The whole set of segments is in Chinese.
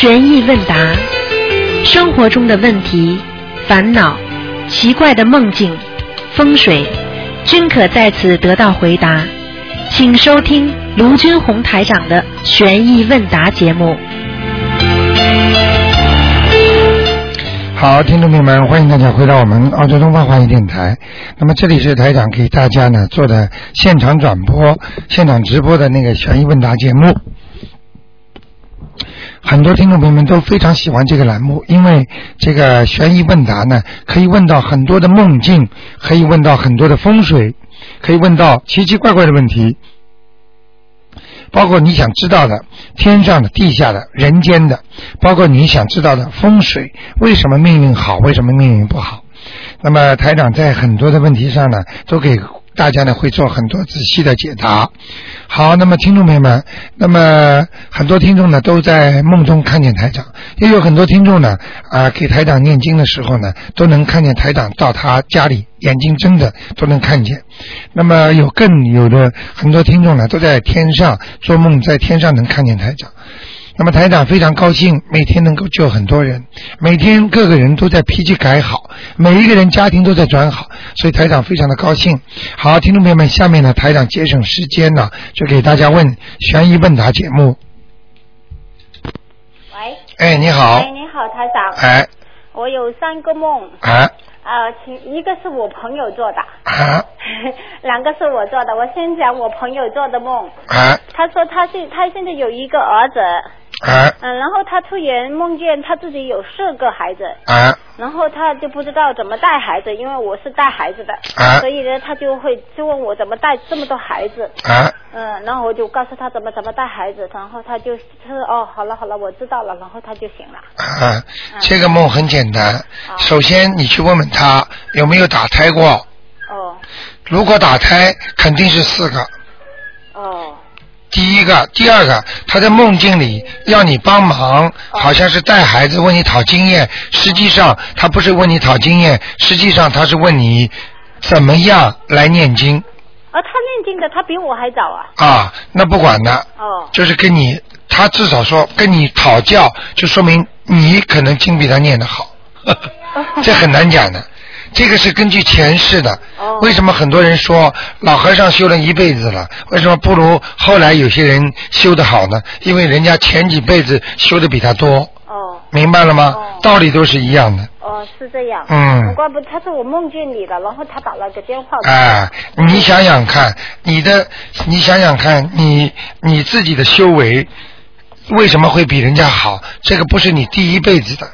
悬疑问答，生活中的问题、烦恼、奇怪的梦境、风水，均可在此得到回答。请收听卢军红台长的悬疑问答节目。好，听众朋友们，欢迎大家回到我们澳洲东方华语电台。那么这里是台长给大家呢做的现场转播、现场直播的那个悬疑问答节目。很多听众朋友们都非常喜欢这个栏目，因为这个悬疑问答呢，可以问到很多的梦境，可以问到很多的风水，可以问到奇奇怪怪的问题，包括你想知道的天上的、地下的、人间的，包括你想知道的风水，为什么命运好，为什么命运不好？那么台长在很多的问题上呢，都给大家呢会做很多仔细的解答。好，那么听众朋友们，那么很多听众呢都在梦中看见台长，也有很多听众呢啊给台长念经的时候呢，都能看见台长到他家里，眼睛睁着都能看见。那么有更有的很多听众呢都在天上做梦，在天上能看见台长。那么台长非常高兴，每天能够救很多人，每天各个人都在脾气改好，每一个人家庭都在转好，所以台长非常的高兴。好，听众朋友们，下面呢，台长节省时间呢，就给大家问悬疑问答节目。喂，哎，你好，哎，你好，台长。哎，我有三个梦，啊呃，请一个是我朋友做的，啊 两个是我做的。我先讲我朋友做的梦。啊他说他现他现在有一个儿子，啊嗯，然后他突然梦见他自己有四个孩子，啊然后他就不知道怎么带孩子，因为我是带孩子的，啊所以呢，他就会就问我怎么带这么多孩子，啊嗯，然后我就告诉他怎么怎么带孩子，然后他就他说哦，好了好了，我知道了，然后他就醒了。啊！这个梦很简单，好首先你去问问他有没有打胎过，哦。如果打胎，肯定是四个。哦第一个，第二个，他在梦境里要你帮忙，好像是带孩子问你讨经验，实际上他不是问你讨经验，实际上他是问你怎么样来念经啊，他念经的，他比我还早啊。啊。那不管的，哦就是跟你，他至少说跟你讨教，就说明你可能经比他念得好，这很难讲的。这个是根据前世的。哦为什么很多人说老和尚修了一辈子了，为什么不如后来有些人修得好呢？因为人家前几辈子修的比他多，哦明白了吗？哦道理都是一样的。哦，是这样。嗯怪不，他说我梦见你了，然后他打了个电话。哎，你想想看，你的，你想想看，你你自己的修为为什么会比人家好？这个不是你第一辈子的，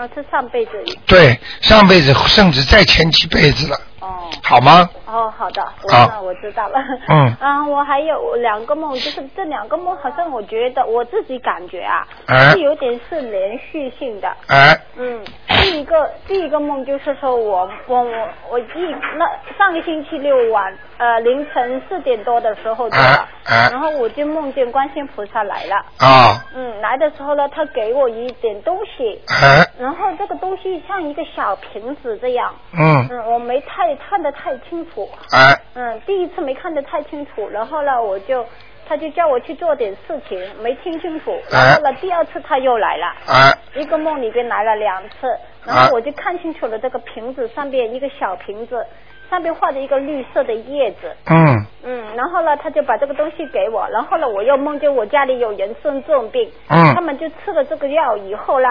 哦，是上辈子。对，上辈子甚至再前几辈子了，哦好吗？哦，好的，我好那我知道了。嗯 啊，我还有两个梦，就是这两个梦，好像我觉得我自己感觉啊，哎是有点是连续性的。哎，嗯，第一个第一个梦就是说我我我我一那上个星期六晚呃凌晨四点多的时候对吧？哎哎然后我就梦见观世音菩萨来了。啊，嗯，来的时候呢，他给我一点东西，哎，然后这个东西像一个小瓶子这样。嗯，嗯，我没太看得太清楚。哎，嗯，第一次没看得太清楚，然后呢，我就他就叫我去做点事情，没听清楚。然后呢，第二次他又来了。哎，一个梦里边来了两次，然啊后我就看清楚了这个瓶子上边一个小瓶子，上面画着一个绿色的叶子，嗯，嗯，然后呢，他就把这个东西给我，然后呢，我又梦见我家里有人生重病，嗯。他们就吃了这个药以后呢，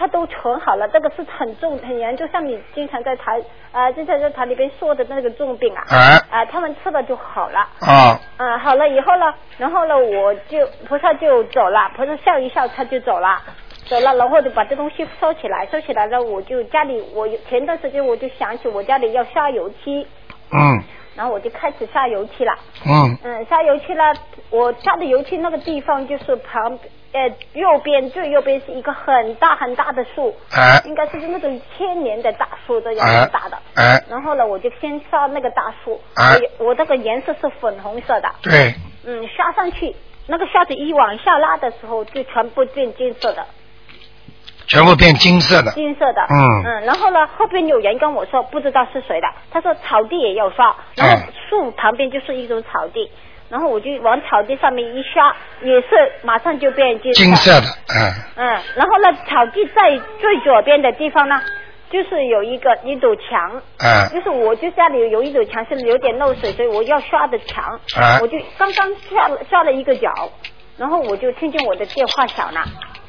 他都存好了，这个是很重很严，重像你经常在台啊，经常在台里边说的那个重病啊，哎，啊，他们吃了就好了。啊，嗯，好了以后呢，然后呢，我就菩萨就走了，菩萨笑一笑，他就走了，走了，然后就把这东西收起来，收起来了，我就家里，我前段时间我就想起我家里要刷油漆，嗯，然后我就开始刷油漆了。嗯，嗯，刷油漆了，我刷的油漆那个地方就是旁呃右边最右边是一个很大很大的树，哎，应该是那种千年的大树这样哎。很大的。哎，然后呢，我就先刷那个大树，哎。我我那个颜色是粉红色的，对，嗯，刷上去，那个刷子一往下拉的时候，就全部变金色的，全部变金色的，金色的。嗯。嗯，然后呢，后边有人跟我说，不知道是谁的，他说草地也要刷，然后嗯树旁边就是一种草地。然后我就往草地上面一刷，也是马上就变金金色的，嗯，嗯，然后呢，草地在最左边的地方呢，就是有一个一堵墙，嗯就是我就家里有一堵墙是有点漏水，所以我要刷的墙，啊。我就刚刚刷了刷了一个角，然后我就听见我的电话响了，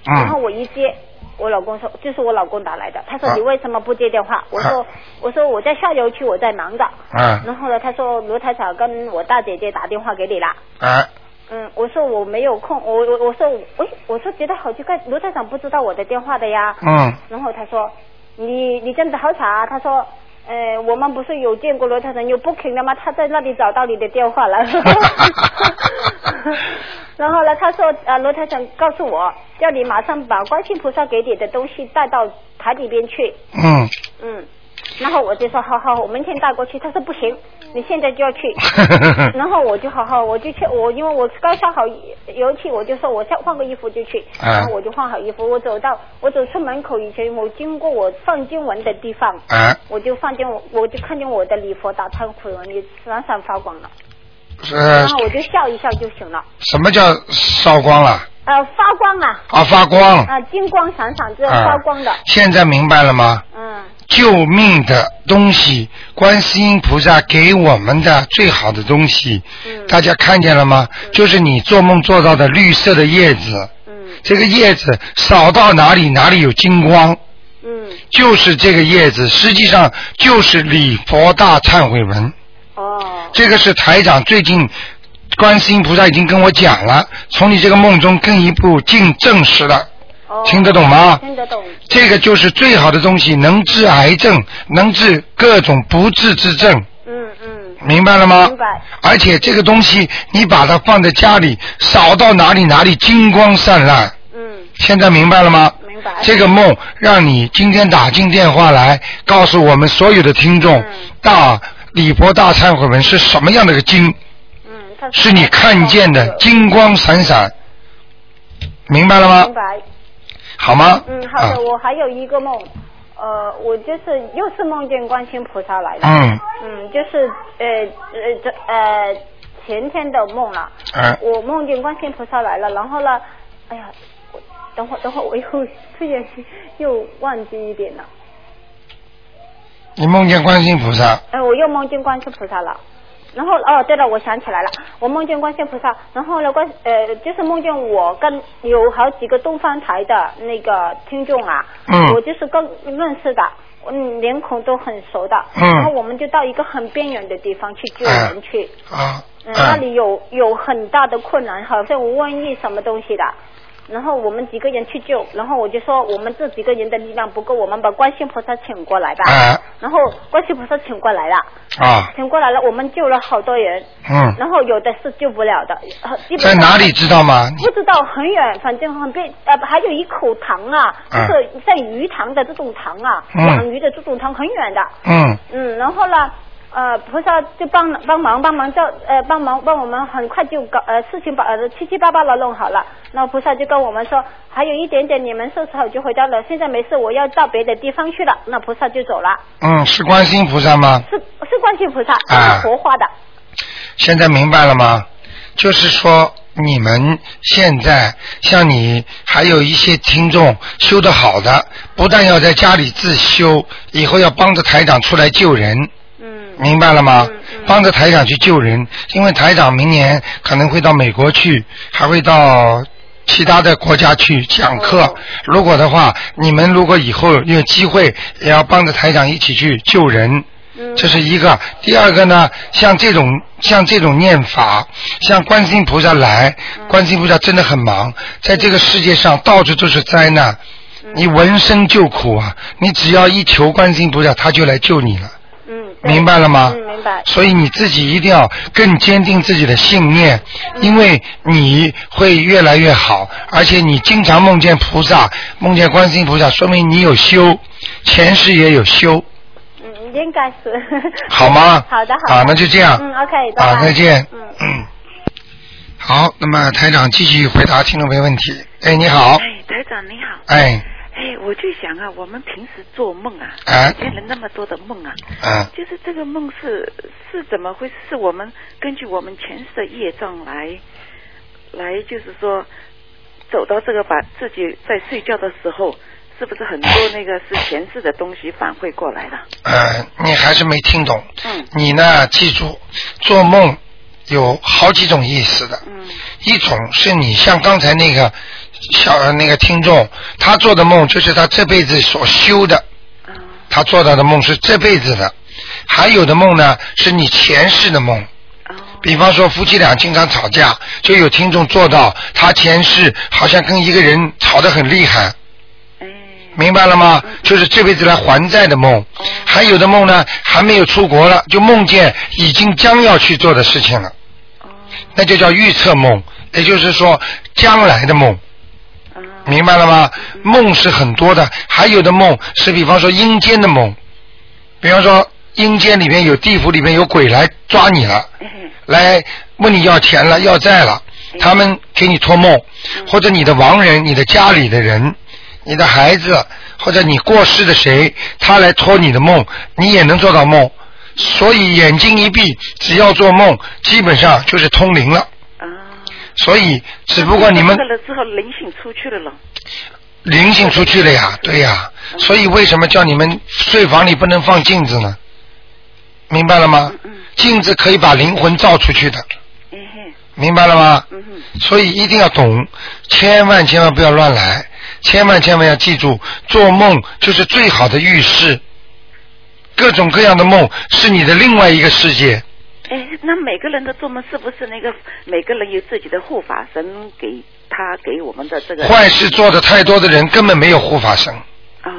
然后嗯，我一接。我老公说，就是我老公打来的。他说啊你为什么不接电话？我说我说我在下游区，我在忙着。嗯，然后呢，他说卢台长跟我大姐姐打电话给你了。啊，嗯，我说我没有空，我我我说喂，我说觉得好奇怪，卢台长不知道我的电话的呀。嗯，然后他说你你真的好傻、啊，他说。呃，我们不是有见过罗太成有 booking 的吗？他在那里找到你的电话了。然后呢，他说呃，罗太成告诉我，叫你马上把观世音菩萨给你的东西带到台里边去。嗯，嗯，然后我就说好好，我明天带过去。他说不行，你现在就要去。然后我就好好，我就去，我因为我刚烧好油漆，我就说我再换个衣服就去，啊。然后我就换好衣服，我走到我走出门口以前，我经过我放经文的地方，啊，我就放见我我就看见我的礼佛打忏悔文你闪闪发光了，呃然，后我就笑一笑就行了，什么叫烧光了？呃发光啊，啊，发光。啊金光闪闪这啊发光的，现在明白了吗？嗯。救命的东西，观世音菩萨给我们的最好的东西，嗯。大家看见了吗？就是你做梦做到的绿色的叶子，嗯。这个叶子扫到哪里哪里有金光，嗯。就是这个叶子，实际上就是礼佛大忏悔文。哦。这个是台长最近观世音菩萨已经跟我讲了，从你这个梦中更一步进证实了，哦，听得懂吗？听得懂，这个就是最好的东西，能治癌症，能治各种不治之症，嗯嗯明白了吗？明白而且这个东西，你把它放在家里，扫到哪里哪里金光灿烂。嗯现在明白了吗？明白这个梦让你今天打进电话来，告诉我们所有的听众，嗯大礼佛大忏悔文是什么样的个经？是你看见的金光闪闪，明白了吗明？白。好吗？嗯，好的，啊我还有一个梦，呃，我就是又是梦见观世音菩萨来了。嗯嗯，就是呃呃这呃前天的梦了。嗯我梦见观世音菩萨来了，然后呢，哎呀，我等会儿等会儿我又突然又忘记一点了。你梦见观世音菩萨，哎，我又梦见观世菩萨了。然后哦，对了，我想起来了，我梦见观世菩萨，然后呢，观呃，就是梦见我跟有好几个东方台的那个听众啊，嗯我就是跟认识的，嗯，脸孔都很熟的，嗯然后我们就到一个很边远的地方去救人去，啊，嗯，那里有有很大的困难，好像瘟疫什么东西的。然后我们几个人去救，然后我就说我们这几个人的力量不够，我们把观世音菩萨请过来吧。啊。然后观世音菩萨请过来了，啊，请过来了，我们救了好多人，嗯，然后有的是救不了的，呃基本在哪里知道吗？不知道很远，反正很边呃，还有一口塘啊，就啊是在鱼塘的这种塘啊，嗯。养鱼的这种塘很远的，嗯。嗯，然后呢，呃，菩萨就帮帮忙帮忙叫呃帮忙帮我们很快就搞呃事情把呃七七八八的弄好了，那菩萨就跟我们说还有一点点你们收拾好就回家了，现在没事，我要到别的地方去了，那菩萨就走了，嗯，是观世音菩萨吗？是是观世音菩萨，是活化的，现在明白了吗？就是说，你们现在像你，还有一些听众修的好的，不但要在家里自修，以后要帮着台长出来救人，明白了吗？帮着台长去救人，因为台长明年可能会到美国去，还会到其他的国家去讲课哦。如果的话，你们如果以后有机会，也要帮着台长一起去救人。嗯，这是一个。第二个呢，像这种像这种念法，像观世音菩萨来，嗯观世音菩萨真的很忙，在这个世界上到处都是灾难，嗯你闻声救苦啊！你只要一求观世音菩萨，他就来救你了，明白了吗？嗯，明白，所以你自己一定要更坚定自己的信念，嗯因为你会越来越好，而且你经常梦见菩萨，梦见观世音菩萨，说明你有修，前世也有修。嗯，应该是。好吗？好的，好的。啊，那就这样。嗯，OK，拜拜。啊，再见。嗯。嗯。好，那么台长继续回答听众朋友问题。哎，你好。哎，台长你好。哎，哎，哎，我就想啊，我们平时做梦啊，哎见了那么多的梦啊，嗯，就是这个梦是是怎么回事？是我们根据我们前世的业障来来，就是说走到这个，把自己在睡觉的时候，是不是很多那个是前世的东西反馈过来了？呃，你还是没听懂。嗯你呢，记住，做梦有好几种意思的。嗯一种是你像刚才那个小那个听众，他做的梦就是他这辈子所修的，他做到的梦是这辈子的。还有的梦呢，是你前世的梦。比方说夫妻俩经常吵架，就有听众做到他前世好像跟一个人吵得很厉害，明白了吗？就是这辈子来还债的梦。还有的梦呢，还没有出国了，就梦见已经将要去做的事情了，那就叫预测梦，也就是说将来的梦。啊明白了吗？梦是很多的，还有的梦是比方说阴间的梦，比方说阴间里面有地府里面有鬼来抓你了，来问你要钱了要债了，他们给你托梦，或者你的亡人、你的家里的人、你的孩子或者你过世的谁，他来托你的梦，你也能做到梦。所以眼睛一闭，只要做梦，基本上就是通灵了。啊，所以只不过你们这个了之后灵性出去了了。灵性出去了呀，对呀，所以为什么叫你们睡房里不能放镜子呢？明白了吗？嗯镜子可以把灵魂照出去的，明白了吗？嗯，所以一定要懂，千万千万不要乱来，千万千万要记住，做梦就是最好的预示。各种各样的梦是你的另外一个世界，哎，那每个人的做梦是不是那个每个人有自己的护法神给他给我们的这个？坏事做的太多的人根本没有护法神。哦，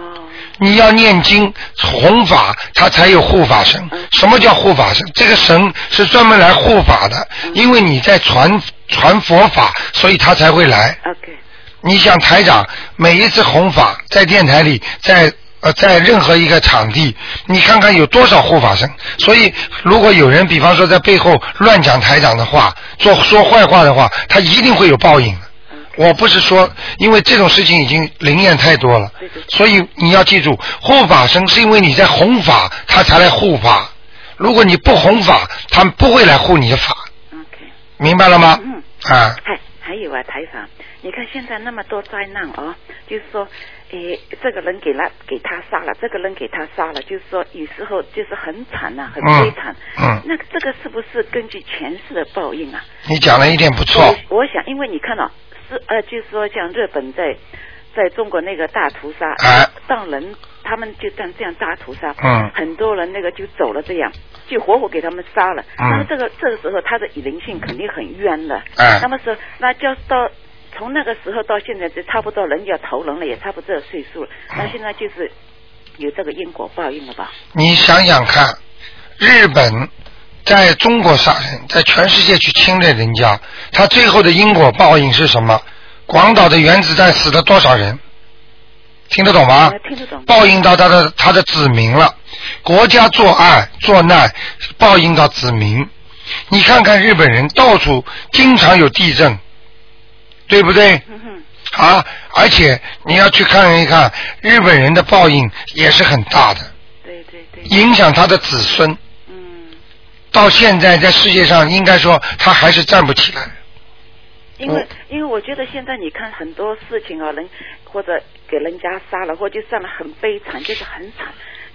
你要念经弘法，他才有护法神。什么叫护法神？这个神是专门来护法的，因为你在传传佛法，所以他才会来。OK，你想台长每一次弘法，在电台里，在呃在任何一个场地，你看看有多少护法神。所以如果有人比方说在背后乱讲台长的话，做说坏话的话，他一定会有报应的。我不是说，因为这种事情已经灵验太多了所以你要记住，护法神是因为你在弘法，他才来护法。如果你不弘法，他们不会来护你的法，明白了吗？嗯，啊，还还有啊，台长，你看现在那么多灾难哦，就是说，诶，这个人给了给他杀了，这个人给他杀了，就是说有时候就是很惨呐、很嗯悲惨。嗯那这个是不是根据前世的报应啊？你讲了一点不错。我我想，因为你看到、是呃，就是说像日本在在中国那个大屠杀，哎当人他们就这样这样大屠杀，嗯很多人那个就走了，这样就活活给他们杀了。嗯那么这个这个时候他的灵性肯定很冤的。嗯那么说，那就到从那个时候到现在，就差不多人家投人了，也差不多这个岁数了。嗯那现在就是有这个因果报应了吧？你想想看，日本在中国杀人，在全世界去侵略人家，他最后的因果报应是什么？广岛的原子弹死了多少人？听得懂吗呃？听得懂。报应到他的他的子民了。国家作案作难，报应到子民。你看看日本人到处经常有地震，对不对？嗯，啊，而且你要去看一看，日本人的报应也是很大的，对对对，影响他的子孙。嗯。到现在在世界上，应该说他还是站不起来。因为因为我觉得现在你看很多事情啊，人或者给人家杀了，或者就算了很悲惨，就是很惨，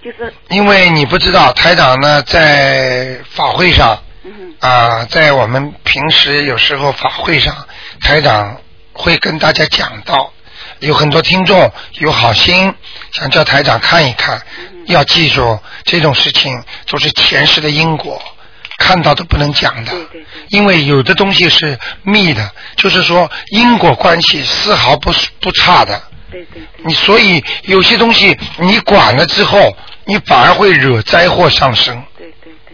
就是因为你不知道，台长呢在法会上啊，在我们平时有时候法会上，台长会跟大家讲到，有很多听众有好心想叫台长看一看，要记住这种事情都是前世的因果，看到都不能讲的因为有的东西是密的，就是说因果关系丝毫不不差的。对对对，你所以有些东西你管了之后，你反而会惹灾祸上升。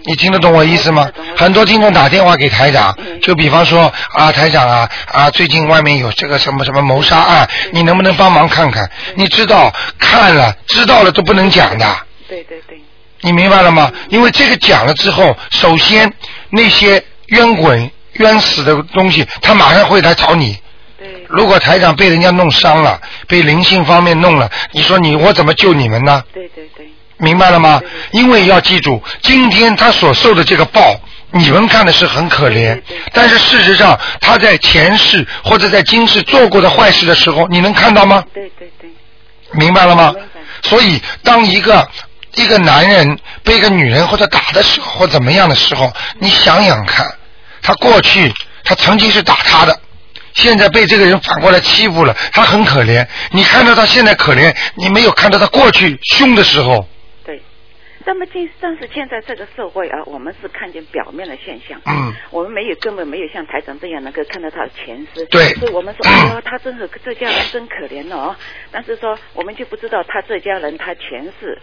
你听得懂我意思吗？很多听众打电话给台长，嗯就比方说啊，台长啊啊，最近外面有这个什么什么谋杀案，你能不能帮忙看看？你知道看了知道了都不能讲的，对对对，你明白了吗？因为这个讲了之后，首先那些冤滚冤死的东西，他马上会来找你。对，如果台长被人家弄伤了，被灵性方面弄了，你说你我怎么救你们呢？对对对，明白了吗？因为要记住，今天他所受的这个报，你们看的是很可怜但是事实上他在前世或者在今世做过的坏事的时候，你能看到吗？对对对，明白了吗？所以，当一个一个男人被一个女人或者打的时候，或怎么样的时候，你想想看，他过去他曾经是打他的，现在被这个人反过来欺负了，他很可怜。你看到他现在可怜，你没有看到他过去凶的时候。对。那么今但是现在这个社会啊，我们是看见表面的现象，嗯，我们没有根本没有像台长这样能够看到他的前世，对所以我们说，哎呀，他真是这家人真可怜哦。但是说我们就不知道他这家人他前世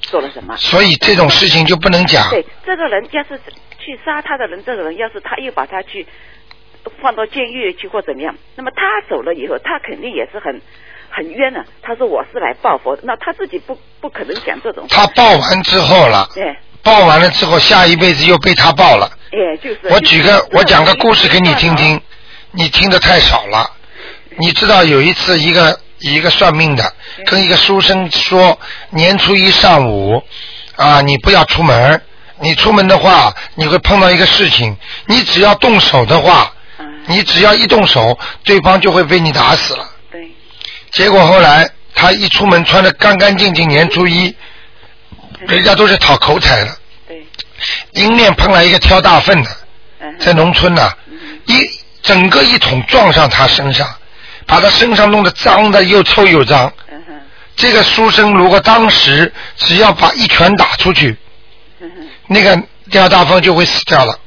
做了什么。所以这种事情就不能讲。对，这个人要是去杀他的人，这个人要是他又把他去放到监狱去或怎么样，那么他走了以后，他肯定也是很很冤的。他说我是来报佛的，那他自己不不可能讲这种。他报完之后了，对，报完了之后，下一辈子又被他报了。哎，就是。我举个，我讲个故事给你听听，你听的太少了。你知道有一次，一个一个算命的跟一个书生说，年初一上午啊，你不要出门，你出门的话，你会碰到一个事情，你只要动手的话，嗯，你只要一动手，对方就会被你打死了。对，结果后来他一出门穿的干干净净，年初一，人家都是讨口彩的，对，迎面碰来一个挑大粪的，嗯，在农村呐、嗯一整个一桶撞上他身上，把他身上弄得脏的又臭又脏。这个书生如果当时只要把一拳打出去，那个刁大凤就会死掉了。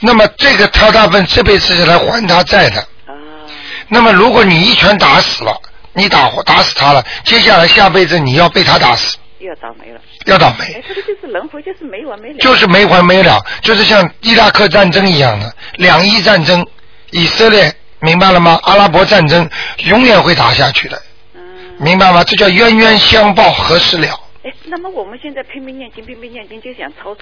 那么这个挑大粪这辈子是来还他债的。啊，那么如果你一拳打死了，你打打死他了，接下来下辈子你要被他打死，又要倒霉了。要倒霉哎，，这个就是轮回，就是没完没了。就是没完没了，就是像伊拉克战争一样的两伊战争，以色列明白了吗？阿拉伯战争永远会打下去的，嗯，明白吗？这叫冤冤相报何时了？哎，那么我们现在拼命念经，拼命念经，就想超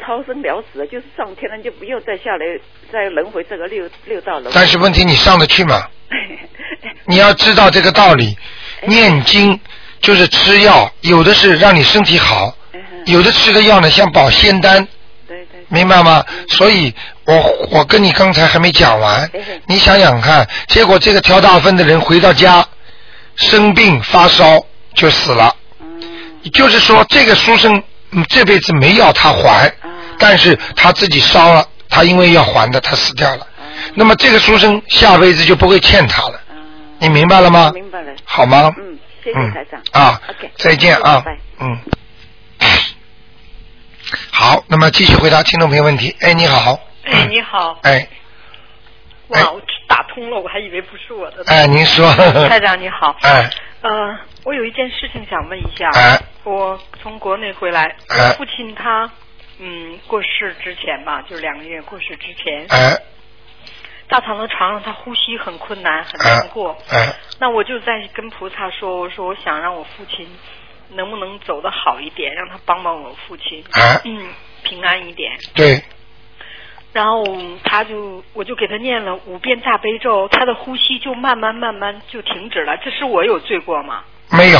超生了死，就是上天了，就不用再下来，再轮回这个六六道了。但是问题你上得去吗？你要知道这个道理，念经就是吃药，有的是让你身体好，有的吃的药呢像保仙丹，对对，明白吗？所以我我跟你刚才还没讲完你想想看，结果这个挑大粪的人回到家，生病发烧就死了。嗯。就是说，这个书生嗯这辈子没要他还，啊但是他自己烧了，他因为要还的，他死掉了。那么这个书生下辈子就不会欠他了，啊，你明白了吗？明白了。好吗？嗯，谢谢嗯台长。啊 OK，再见啊拜拜。嗯。好，那么继续回答听众朋友问题。哎，你好。哎，你好！哎哎哇，我打通了，我还以为不是我的。哎，您说。台长你好，哎呃，我有一件事情想问一下。哎我从国内回来，父亲他嗯过世之前吧，就是两个月过世之前，哎大躺在床上，他呼吸很困难，很难过。哎那我就在跟菩萨说，我说我想让我父亲能不能走得好一点，让他帮帮我父亲，哎，嗯，平安一点。对，然后他就我就给他念了五遍大悲咒，他的呼吸就慢慢慢慢就停止了。这是我有罪过吗？没有。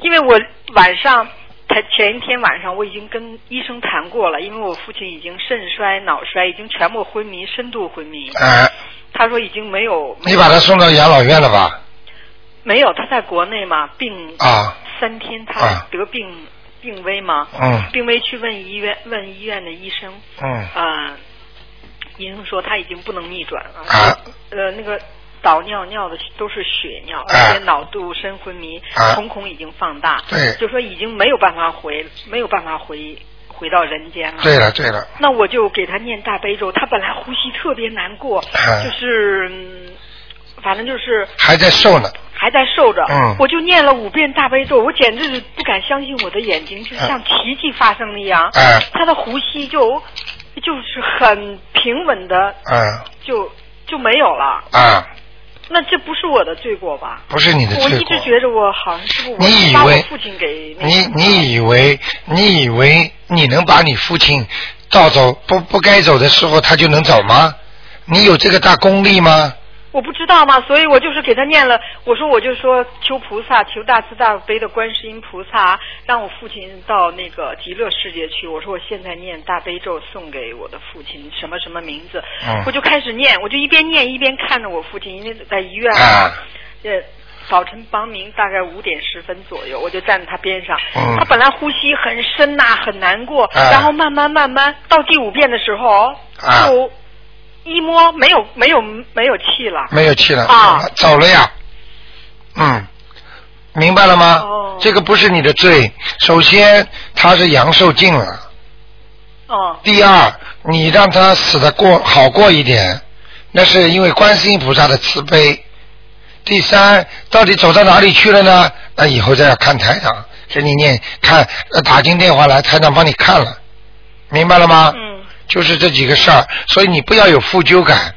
因为我晚上他前一天晚上我已经跟医生谈过了，因为我父亲已经肾衰、脑衰，已经全部昏迷、深度昏迷。哎，他说已经没有你把他送到养老院了吧？没有，他在国内嘛，病啊，三天，他啊得病、病危嘛，嗯。病危去问医院问医院的医生，嗯。啊，医生说他已经不能逆转了，啊。呃，那个导尿尿的都是血尿，啊。而且脑度深昏迷，啊。瞳孔已经放大，对。就说已经没有办法回，没有办法回回到人间了。对了对了，那我就给他念大悲咒，他本来呼吸特别难过，啊。就是、嗯反正就是还在受呢。还在受着，嗯。我就念了五遍大悲咒，我简直是不敢相信我的眼睛，就像奇迹发生了一样。哎他的呼吸就就是很平稳的，嗯就就没有了。啊，那这不是我的罪过吧？不是你的罪过。一直觉得我好像是不你以为我父亲给那个你你以为你以为你能把你父亲盗走不不该走的时候他就能走吗？你有这个大功力吗？我不知道嘛，所以我就是给他念了。我说我就说求菩萨，求大慈大悲的观世音菩萨，让我父亲到那个极乐世界去。我说我现在念大悲咒送给我的父亲，什么什么名字，嗯我就开始念，我就一边念一边看着我父亲，因为在医院啊呃，早晨帮明大概五点十分左右，我就站在他边上。嗯他本来呼吸很深呐、很难过，啊然后慢慢慢慢到第五遍的时候，啊就一摸没有没有没有气了。没有气了，啊走了呀。嗯，明白了吗？哦这个不是你的罪。首先，他是阳寿尽了；哦第二，你让他死的过好过一点，那是因为观世音菩萨的慈悲。第三，到底走到哪里去了呢？那以后再要看台长给你念，看呃打进电话来，台长帮你看了，明白了吗？嗯。就是这几个事儿，所以你不要有负疚感，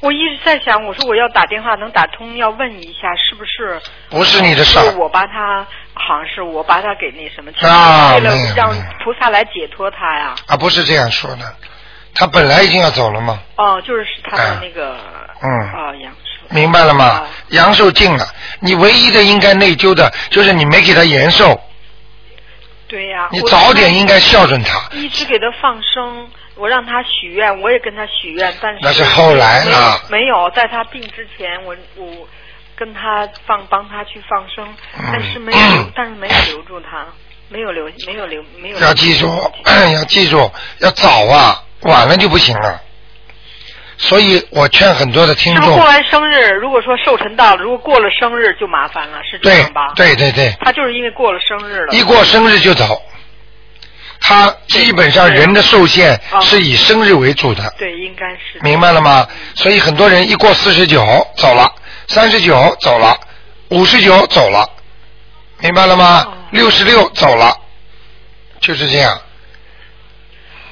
我一直在想，我说我要打电话能打通，要问一下是不是不是你的事儿。是我把他，好像是我把他给那什么，啊为了让菩萨来解脱他呀。啊，不是这样说的，他本来已经要走了嘛，哦，就是他的那个，嗯啊，阳寿。明白了吗啊？阳寿尽了，你唯一的应该内疚的就是你没给他延寿，对呀、你早点应该孝顺他。一直给他放生，我让他许愿，我也跟他许愿，但是那是后来了没有，在他病之前，我我跟他放帮他去放生，嗯但是没有留，但是没有留住他，没有留，没有留，没有要记住，要记住，要早啊，晚了就不行了。所以我劝很多的听众过，完生日，如果说寿辰到了，如果过了生日就麻烦了，是这样吧？对对对，他就是因为过了生日了。一过生日就走。他基本上人的寿限啊是以生日为主的，对，应该是。明白了吗？所以很多人一过四十九走了，三十九走了，五十九走了，明白了吗哦？六十六走了，就是这样。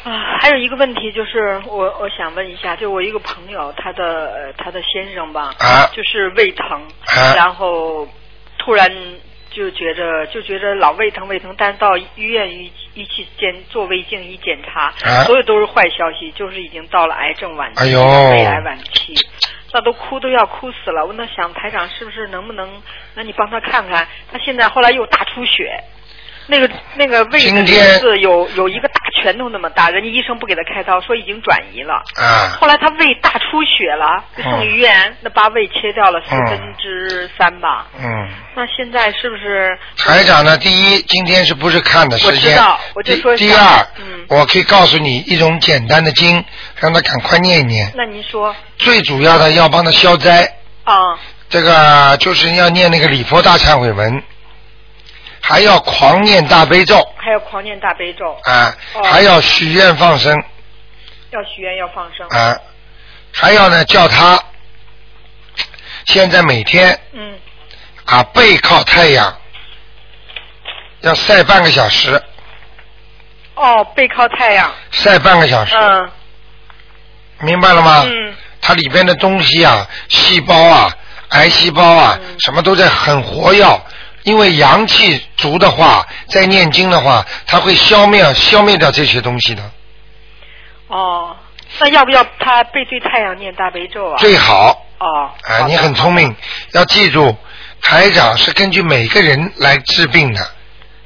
啊，还有一个问题就是，我我想问一下，就我一个朋友，他的呃他的先生吧，啊就是胃疼，啊然后突然就觉着就觉着老胃疼胃疼，但是到医院一一去检做胃镜一检查，啊？所有都是坏消息，就是已经到了癌症晚期，胃癌晚期。那都哭都要哭死了，我那想台长是不是能不能，那你帮他看看，他现在后来又大出血，那个那个胃的今天瘤子有有一个大拳头那么大，人家医生不给他开刀，说已经转移了。啊后来他胃大出血了，就送医院，那把胃切掉了四嗯分之三吧。嗯，那现在是不是？台长呢？第一，今天是不是看的时间？我知道我就说想第第二，嗯我可以告诉你一种简单的经，让他赶快念一念。那您说最主要的要帮他消灾，啊？这个就是要念那个礼佛大忏悔文，还要狂念大悲咒。还要狂念大悲咒，啊，哦还要许愿放生。要许愿要放生。啊，还要呢叫他现在每天嗯，啊背靠太阳，要晒半个小时，哦，背靠太阳。晒半个小时，嗯。明白了吗？嗯。它里边的东西啊，细胞啊，癌细胞啊，嗯。什么都在很活跃。因为阳气足的话，在念经的话，它会消灭消灭掉这些东西的。哦，那要不要他背对太阳念大悲咒啊？最好哦。啊，你很聪明，要记住，台长是根据每个人来治病的，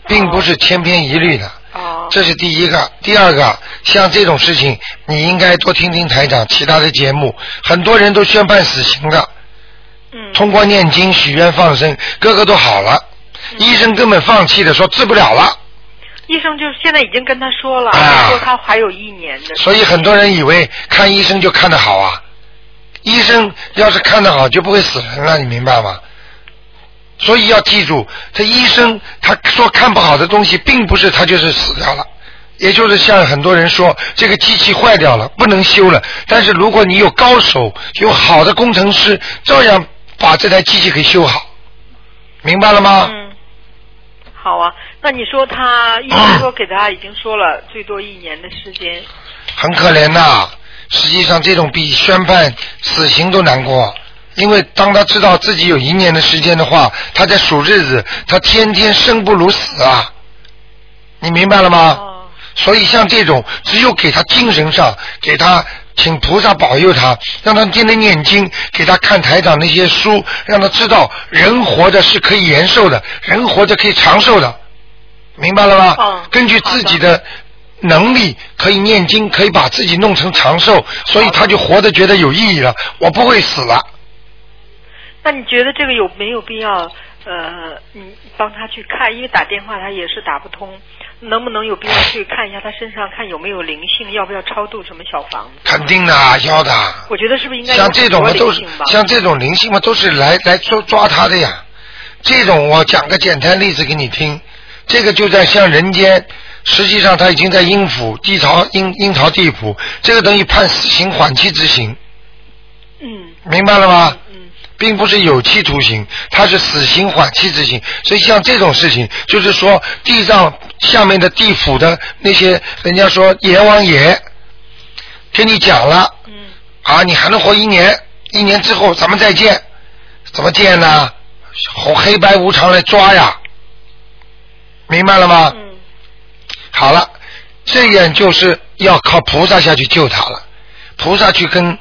并不是千篇一律的。哦。这是第一个，第二个，像这种事情，你应该多听听台长其他的节目，很多人都宣判死刑的，嗯。通过念经、许愿、放生，个个都好了。嗯医生根本放弃的，说治不了了。医生就是现在已经跟他说了，啊说他还有一年的。所以很多人以为看医生就看得好啊，医生要是看得好就不会死人了，你明白吗？所以要记住，这医生他说看不好的东西，并不是他就是死掉了，也就是像很多人说这个机器坏掉了，不能修了。但是如果你有高手，有好的工程师，照样把这台机器给修好，明白了吗？嗯。好啊，那你说他医生说给他已经说了最多一年的时间，很可怜呐、实际上，这种比宣判死刑都难过，因为当他知道自己有一年的时间的话，他在数日子，他天天生不如死啊！你明白了吗？哦。所以像这种，只有给他精神上，给他请菩萨保佑他，让他天天念经，给他看台长那些书，让他知道人活着是可以延寿的，人活着可以长寿的，明白了吗？嗯根据自己的能力可以念经，可以把自己弄成长寿，所以他就活得觉得有意义了。我不会死了。那你觉得这个有没有必要？呃，你帮他去看，因为打电话他也是打不通，能不能有必要去看一下他身上，看有没有灵性，要不要超度什么小房子？肯定的，要的。我觉得是不是应该像这种嘛都是？像这种灵性嘛都是来来抓抓他的呀。这种我讲个简单例子给你听，这个就在像人间，实际上他已经在阴府地曹阴阴曹地府，这个等于判死刑缓期执行，嗯明白了吗？嗯并不是有期徒刑，它是死刑缓期执行。所以像这种事情，就是说地上下面的地府的那些，人家说阎王爷跟你讲了，嗯啊，你还能活一年，一年之后咱们再见，怎么见呢？红黑白无常来抓呀，明白了吗？嗯好了，这样就是要靠菩萨下去救他了，菩萨去跟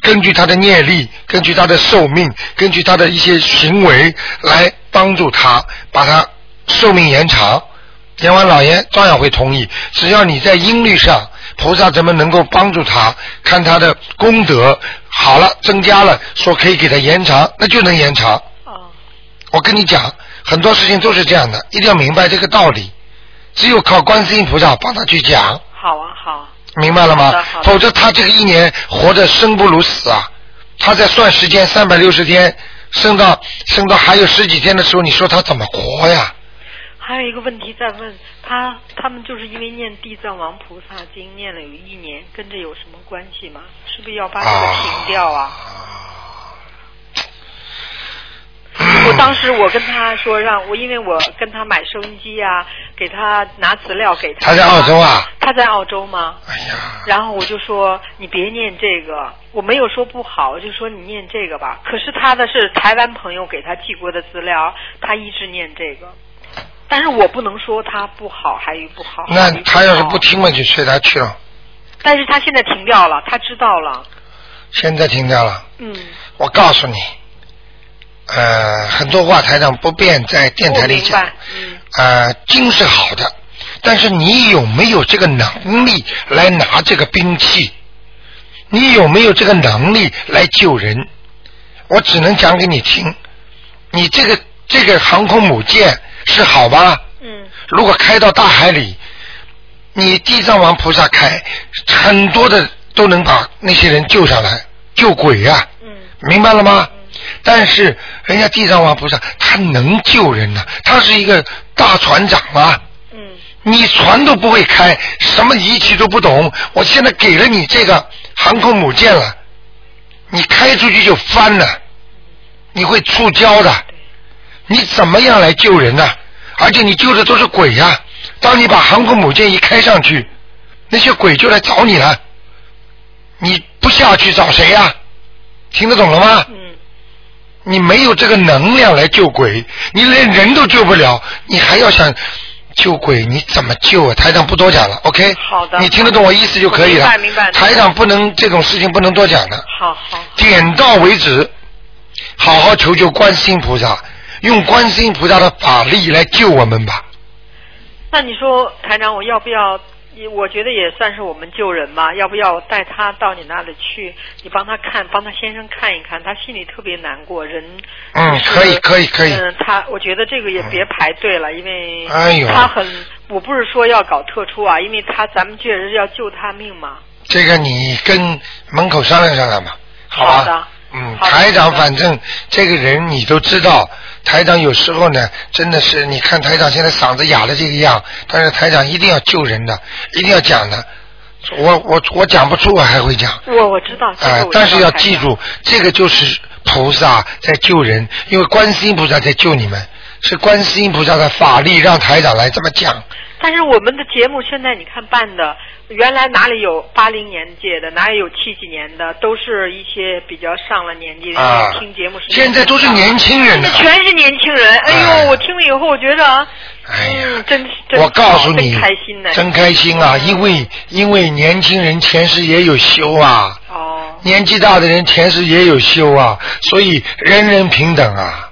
根据他的业力，根据他的寿命，根据他的一些行为来帮助他，把他寿命延长。阎王老爷照样会同意，只要你在音律上，菩萨怎么能够帮助他？看他的功德好了，增加了，说可以给他延长，那就能延长。哦我跟你讲，很多事情都是这样的，一定要明白这个道理。只有靠观世音菩萨帮他去讲，好啊好，明白了吗否则他这个一年活着生不如死啊！他在算时间三百六十天，生到生到还有十几天的时候，你说他怎么活呀？还有一个问题在问他，他们就是因为念地藏王菩萨经念了有一年，跟这有什么关系吗？是不是要把这个停掉啊？我当时我跟他说让我，因为我跟他买收音机啊，给他拿资料给他。他在澳洲啊？他在澳洲吗？哎呀，然后我就说你别念这个，我没有说不好，我就说你念这个吧。可是他的是台湾朋友给他寄过的资料，他一直念这个，但是我不能说他不好，还有不好。那他要是不听嘛，就随他去了。但是他现在停掉了，他知道了。现在停掉了。嗯，我告诉你，呃，很多话台上不便在电台里讲呃，经是好的，但是你有没有这个能力来拿这个兵器？你有没有这个能力来救人？我只能讲给你听。你这个这个航空母舰是好吧？嗯，如果开到大海里，你地藏王菩萨开，很多的都能把那些人救上来，救鬼呀、嗯，明白了吗？但是人家地藏王菩萨他能救人呐、他是一个大船长啊。嗯，你船都不会开，什么仪器都不懂，我现在给了你这个航空母舰了，你开出去就翻了，你会触礁的。你怎么样来救人呢、而且你救的都是鬼呀、当你把航空母舰一开上去，那些鬼就来找你了。你不下去找谁呀、听得懂了吗？嗯，你没有这个能量来救鬼，你连人都救不了，你还要想救鬼，你怎么救啊？台长不多讲了，OK？好的你听得懂我意思就可以了。明白明白台长不能这种事情不能多讲的，好好，点到为止，好好求求观世音菩萨，用观世音菩萨的法力来救我们吧。那你说台长，我要不要？我觉得也算是我们救人嘛，要不要带他到你那里去？你帮他看，帮他先生看一看，他心里特别难过。人嗯就是可以可以可以嗯，他我觉得这个也别排队了，因为哎呦他很，我不是说要搞特殊啊，因为他咱们确实是要救他命嘛。这个你跟门口商量商量吧，好吧？好的嗯，台长反正这个人你都知道，台长有时候呢，真的是你看台长现在嗓子哑的这个样，但是台长一定要救人的，一定要讲的。我我我讲不出，我还会讲。我我知道，这个我知道，啊但是要记住，这个就是菩萨在救人，因为观世音菩萨在救你们，是观世音菩萨的法力让台长来这么讲。但是我们的节目现在你看办的，原来哪里有八零年届的，哪里有七几年的，都是一些比较上了年纪的听节目时现在都是年轻人呢现在全是年轻人。哎哎呦，我听了以后，我觉得，哎呀嗯，真真我告诉你真开心呢。真开心啊！因为因为年轻人前世也有修啊，哦，年纪大的人前世也有修啊，所以人人平等啊。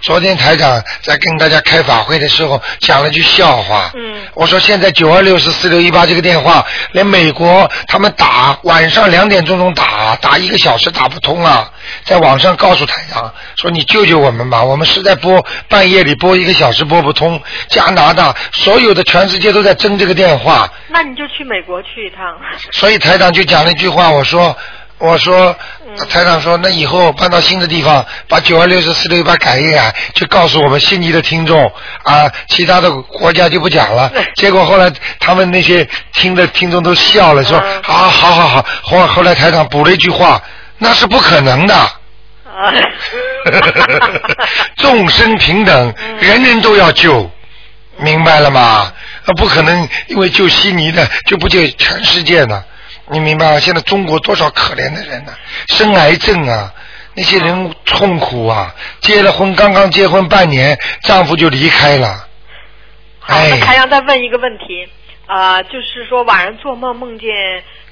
昨天台长在跟大家开法会的时候讲了句笑话，嗯我说现在九二六是四六一八这个电话，连美国他们打晚上两点钟钟打，打一个小时打不通啊，在网上告诉台长说你救救我们吧，我们实在播半夜里播一个小时播不通，加拿大所有的全世界都在争这个电话，那你就去美国去一趟。所以台长就讲了一句话，我说。我说，嗯台长说，那以后搬到新的地方，把九二六四四六一八改一改，就告诉我们悉尼的听众啊，其他的国家就不讲了。结果后来他们那些听的听众都笑了，说嗯啊，好好好。后后来台长补了一句话，那是不可能的。啊，众生平等，嗯人人都要救，明白了吗？那，不可能因为救悉尼的就不救全世界呢。你明白吗？现在中国多少可怜的人呢、生癌症啊，那些人痛苦啊，结了婚刚刚结婚半年，丈夫就离开了。好，哎那台阳再问一个问题，啊、就是说晚上做梦梦见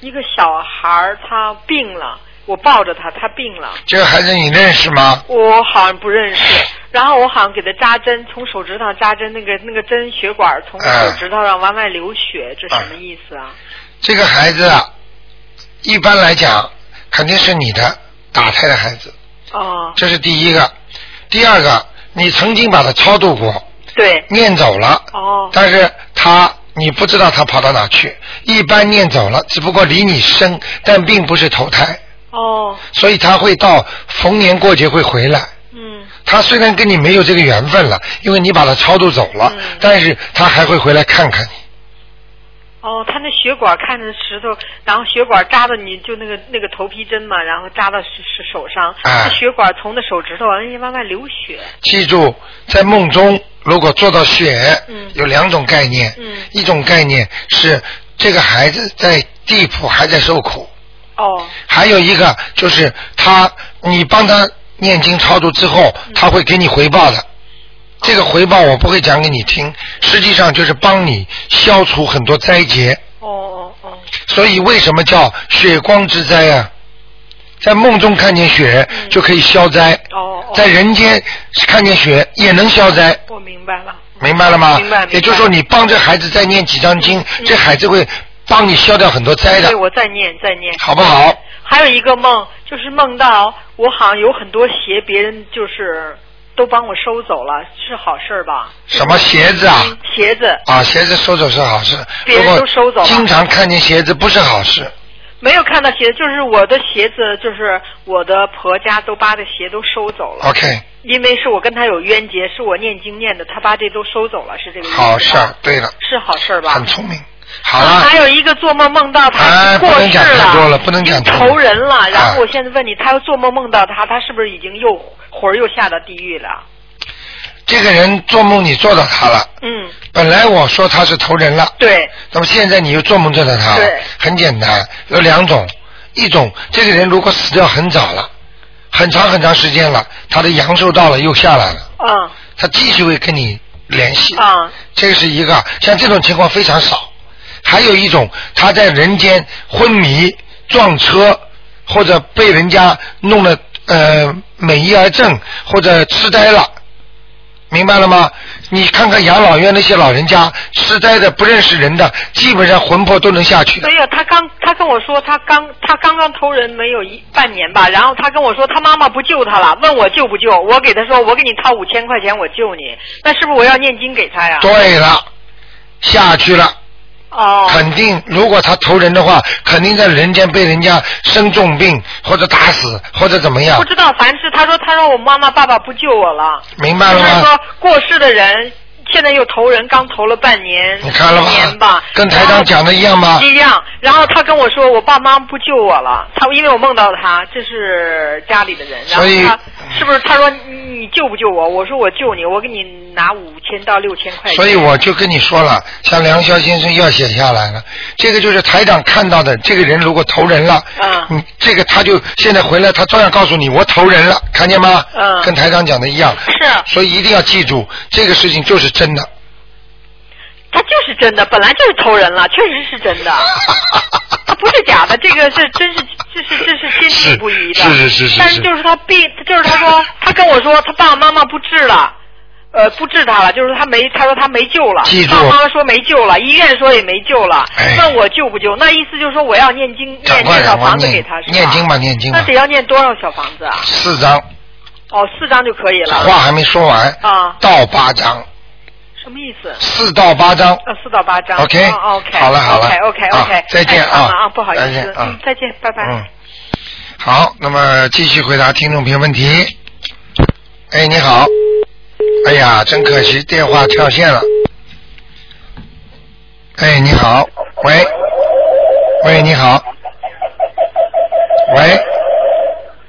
一个小孩儿他病了，我抱着他，他病了，这个孩子你认识吗？我好像不认识，然后我好像给他扎针，从手指头上扎针，那个那个针血管从嗯手指头上往外流血，这什么意思啊？这个孩子啊，一般来讲肯定是你的打胎的孩子，哦，这是第一个。第二个，你曾经把他超度过，对，念走了，哦，但是他你不知道他跑到哪去，一般念走了，只不过离你深，但并不是投胎，哦，所以他会到逢年过节会回来。嗯，他虽然跟你没有这个缘分了，因为你把他超度走了，嗯。但是他还会回来看看你。哦，他那血管看着石头，然后血管扎到你就那个那个头皮针嘛，然后扎到是是手上，哎。那血管从那手指头哎往外流血，记住，在梦中如果做到血，嗯。有两种概念，嗯。一种概念是这个孩子在地府还在受苦，哦，还有一个就是他，你帮他念经超度之后，嗯。他会给你回报的。这个回报我不会讲给你听，实际上就是帮你消除很多灾劫。哦哦哦，所以为什么叫血光之灾啊？在梦中看见血嗯就可以消灾，哦哦，在人间看见血也能消灾。我明白了，明白了吗？明白明白也就是说，你帮这孩子再念几张经，这孩子会帮你消掉很多灾的对，，我再念再念，好不好？还有一个梦，就是梦到我好像有很多鞋，别人就是都帮我收走了，是好事吧？什么鞋子啊？嗯鞋子啊，鞋子收走是好事，别人都收走了经常看见鞋子不是好事。没有看到鞋，就是我的鞋子，就是我的婆家都把这鞋都收走了。OK，因为是我跟他有冤结，是我念经念的，他把这都收走了，是这个意思吧好事儿，对了，是好事儿吧？很聪明。好还有一个做梦梦到他哎过世不能讲太多了，了不能讲已经投人了。然啊后我现在问你，他又做梦梦到他，他是不是已经又魂儿又下到地狱了？这个人做梦你做到他了，嗯，本来我说他是投人了，对，那么现在你又做梦做到他了。对，很简单，有两种，一种这个人如果死掉很早了，很长很长时间了，他的阳寿到了又下来了，嗯。他继续会跟你联系，啊。这个是一个，像这种情况非常少。还有一种，他在人间昏迷、撞车，或者被人家弄了呃美意儿症，或者痴呆了，明白了吗？你看看养老院那些老人家，痴呆的不认识人的，基本上魂魄都能下去的。没有，他刚他跟我说他刚他刚刚偷人没有一半年吧，然后他跟我说他妈妈不救他了，问我救不救，我给他说我给你掏五千块钱我救你，那是不是我要念经给他呀？对了，下去了。哦，肯定，如果他投人的话，肯定在人间被人家生重病，或者打死，或者怎么样不，知道，凡是他说他说我妈妈爸爸不救我了，明白了吗？就是说过世的人现在又投人，刚投了半年，你看了一年吧吗？，跟台长讲的一样吗？一样。然后他跟我说，我爸妈不救我了，他因为我梦到他，这是家里的人，所以他是不是？他说你你救不救我？我说我救你，我给你拿五千到六千块钱。所以我就跟你说了，像梁霄先生要写下来了，这个就是台长看到的，这个人如果投人了，嗯嗯，这个他就现在回来，他照样告诉你我投人了，看见吗？嗯跟台长讲的一样。是啊所以一定要记住，这个事情就是真的。他就是真的，本来就是投人了，确实是真的，他不是假的，这个是真是这是这是坚定不移的。是是是但是就是他病，就是他说他跟我说他爸爸妈妈不治了。呃，不治他了，就是他没，他说他没救了。爸爸妈妈说没救了，医院说也没救了。哎问我救不救？那意思就是说我要念经，念念小快赶快房子给他是吧？念经吧念经吧那得要念多少小房子啊？四张，哦，四张就可以了。话还没说完，啊，到八张，什么意思？四到八张。呃，四到八张。OK，哦 OK，好了好了 OK OK 再见啊啊，不好意思，再见啊嗯，再见，拜拜。嗯，好，那么继续回答听众朋友问题。哎，你好。哎呀，真可惜，电话跳线了。哎，你好，喂，喂，你好，喂，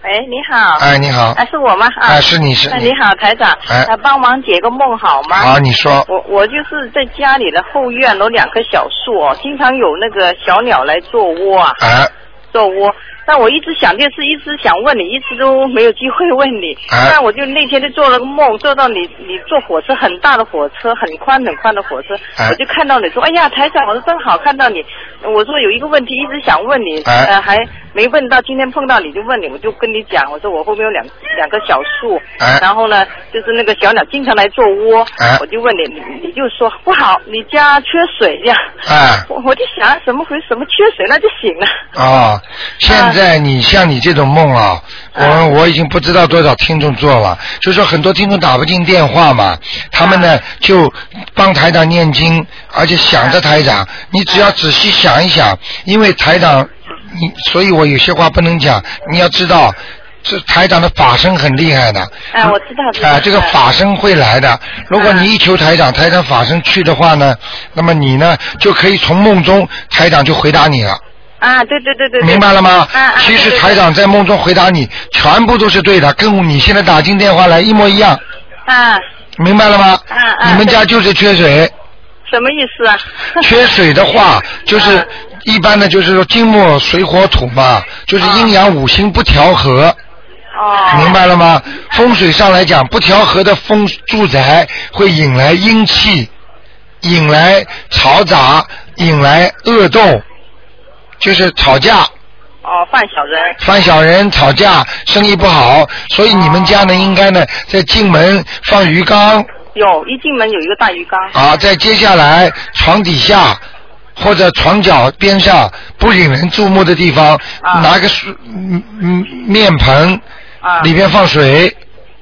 喂，你好。哎，你好，啊，是我吗？啊，哎是你是你啊你好，台长。哎啊，帮忙解个梦好吗？好，你说，我我就是在家里的后院有两棵小树哦，经常有那个小鸟来做窝啊，哎，做窝。但我一直想电视，一直想问你，一直都没有机会问你。啊但我就那天就做了个梦，做到你你坐火车很大的火车，很宽很宽的火车，啊我就看到你说，哎呀，台长，我说真好看到你。我说有一个问题一直想问你，啊呃，还没问到，今天碰到你就问你，我就跟你讲，我说我后面有两两个小树，哎然后呢，就是那个小鸟经常来做窝，哎我就问你，你你就说不好，你家缺水这样。哎，我我就想什么回什么缺水，那就行了。哦，现在你像你这种梦啊，我我已经不知道多少听众做了，就说很多听众打不进电话嘛，他们呢就帮台长念经，而且想着台长，你只要仔细想一想，因为台长，你所以我有些话不能讲，你要知道。这台长的法身很厉害的，哎我知道啊，这个哎法身会来的。如果你一求台长，台长法身去的话呢，那么你呢就可以从梦中台长就回答你了。啊，对对对对。明白了吗？啊啊，其实台长在梦中回答你，全部都是对的，跟你现在打进电话来一模一样，啊，明白了吗？啊啊你们家就是缺水，什么意思啊？缺水的话，就是啊一般的，就是说金木水火土嘛，就是阴阳五行不调和。哦。明白了吗？风水上来讲，不调和的风住宅会引来阴气，引来嘈杂，引来恶斗，就是吵架。哦，犯小人。犯小人吵架，生意不好，所以你们家呢，应该呢，在进门放鱼缸有，一进门有一个大鱼缸。啊，在接下来床底下或者床脚边上不引人注目的地方，啊拿个水嗯嗯面盆，啊。里边放水，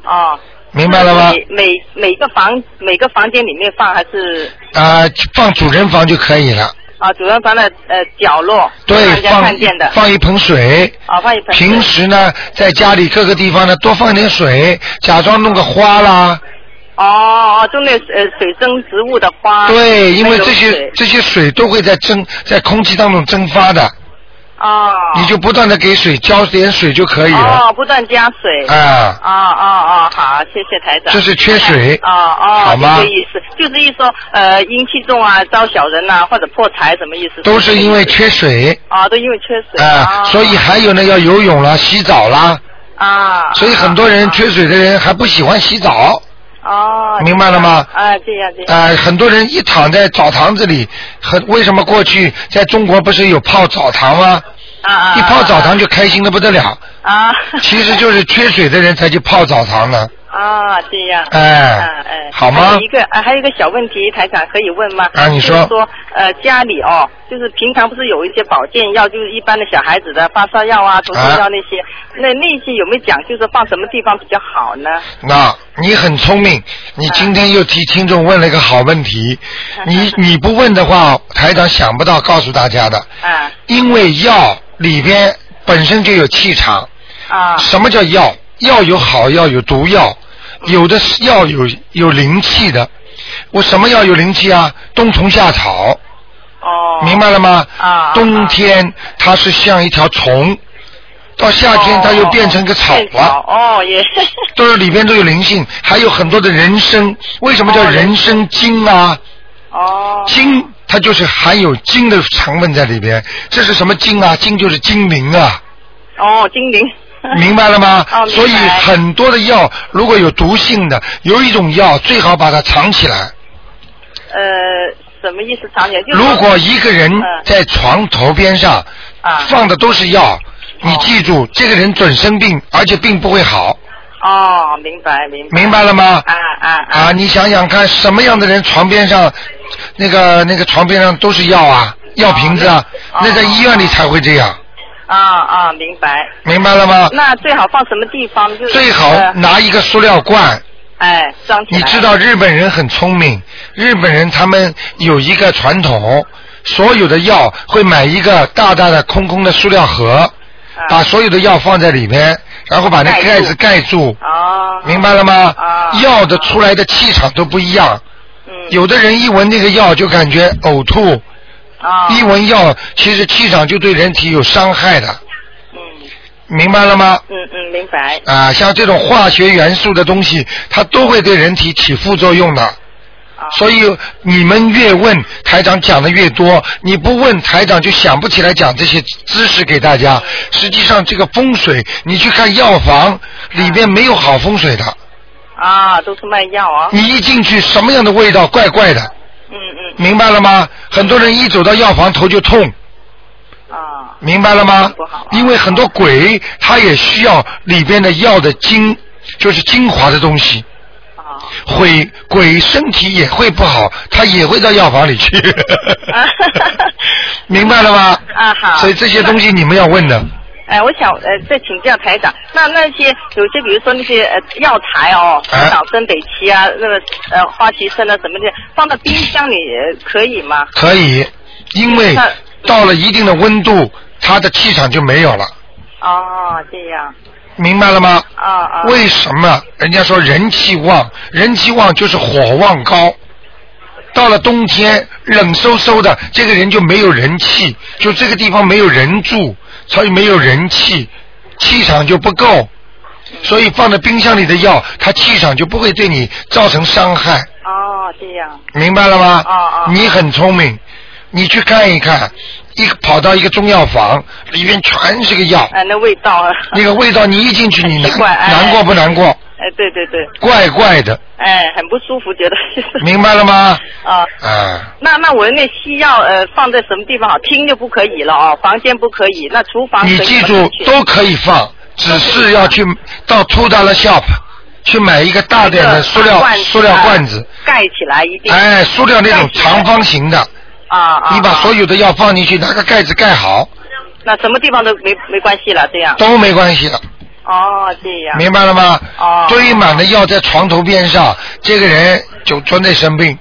啊。明白了吗？每每每个房每个房间里面放还是啊，放主人房就可以了。啊主人房的呃角落，对放看见的。放一盆水。啊，放一盆水。平时呢，在家里各个地方呢，多放点水，假装弄个花啦。哦哦，种那呃水生植物的花。对，因为这些这些水都会在蒸在空气当中蒸发的，哦。你就不断的给水浇点水就可以了。哦，不断加水。啊，哦哦哦，好，谢谢台长。这是缺水哦哦，好吗这个意思就是意思说，呃，阴气重啊，招小人呐、或者破财，什么意思？都是因为缺水啊，都因为缺水。啊，所以还有呢要游泳啦、洗澡啦，啊。所以很多人缺水的人还不喜欢洗澡。哦。明白了吗啊，这样这样。啊，很多人一躺在澡堂子里，很为什么过去在中国不是有泡澡堂吗？啊啊。一泡澡堂就开心的不得了，啊。其实就是缺水的人才去泡澡堂呢。啊，这样。哎啊哎。好吗还有一个啊，还有一个小问题，台长可以问吗？啊你说就是说呃，家里哦，就是平常不是有一些保健药，就是一般的小孩子的发烧药啊、头痛药那些，那那些有没有讲，就是放什么地方比较好呢？那你很聪明，你今天又替听众问了一个好问题。你你不问的话，台长想不到告诉大家的。啊因为药里边本身就有气场。啊什么叫药？药有好药，有毒药，有的是药有有灵气的。我什么药有灵气啊？冬虫夏草，哦。明白了吗？啊啊冬天它是像一条虫，到夏天它又变成个草变了，哦，也是 都是里边都有灵性，还有很多的人参。为什么叫哦人参精啊？哦精它就是含有精的成分在里边。这是什么精啊？精就是精灵啊，哦，精灵。明白了吗？哦所以很多的药如果有毒性的，有一种药最好把它藏起来。呃，什么意思？藏起来就是如果一个人嗯在床头边上啊放的都是药，你记住，这个人准生病，而且病不会好，哦，明白明白。明白了吗？啊啊啊，你想想看，什么样的人床边上，那个那个床边上都是药啊，药瓶子啊，哦那在医院里才会这样，啊啊，明白。明白了吗？那最好放什么地方？就是最好呃拿一个塑料罐，哎装起来。你知道日本人很聪明，日本人他们有一个传统，所有的药会买一个大大的空空的塑料盒，啊把所有的药放在里面，然后把那盖子盖住，哦，明白了吗啊？药的出来的气场都不一样，嗯有的人一闻那个药就感觉呕吐，啊一闻药其实气场就对人体有伤害的，嗯明白了吗？嗯嗯，明白。啊，像这种化学元素的东西，它都会对人体起副作用的。啊所以你们越问台长讲的越多，你不问台长就想不起来讲这些知识给大家。实际上这个风水，你去看药房里边没有好风水的，啊，都是卖药啊。你一进去什么样的味道怪怪的，嗯嗯明白了吗？很多人一走到药房头就痛，啊明白了吗？因为很多鬼他也需要里边的药的精，就是精华的东西。啊会鬼身体也会不好，他也会到药房里去，明白了吗？啊好所以这些东西你们要问的，哎，我想呃再请教台长，那那些有些比如说那些呃药材哦，哎岛参、北芪啊，那个呃花旗参啊什么的，放到冰箱里呃可以吗？可以，因为到了一定的温度，它的气场就没有了，哦，这样，明白了吗？啊啊，为什么人家说人气旺？人气旺就是火旺高。到了冬天冷飕飕的，这个人就没有人气，就这个地方没有人住，所以没有人气，气场就不够。所以放在冰箱里的药，它气场就不会对你造成伤害，哦，这样，明白了吗？哦哦你很聪明，你去看一看，一个跑到一个中药房，里面全是个药，哎，那味道啊，那个味道你一进去你难难过不难过？哎，对对对，怪怪的，哎，很不舒服，觉得。明白了吗？啊。啊，那那我那西药呃放在什么地方好？厅就不可以了哦，房间不可以，那厨房你记住都可以放，只是要去到 Two Dollar Shop 去买一个大点的塑料塑料罐子，啊盖起来一定。哎，塑料那种长方形的，啊啊！你把啊所有的药放进去，拿个盖子盖好，那什么地方都没没关系了，这样。都没关系的，哦，这样。明白了吗？哦堆满了药在床头边上，这个人就专在生病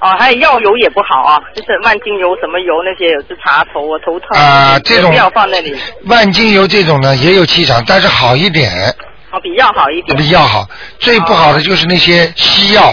哦，还有药油也不好啊，就是万金油什么油那些，有时查头啊头痛啊这种也不要放那里，万金油这种呢也有气场，但是好一点，哦，比药好一点。比药好。最不好的就是那些西药，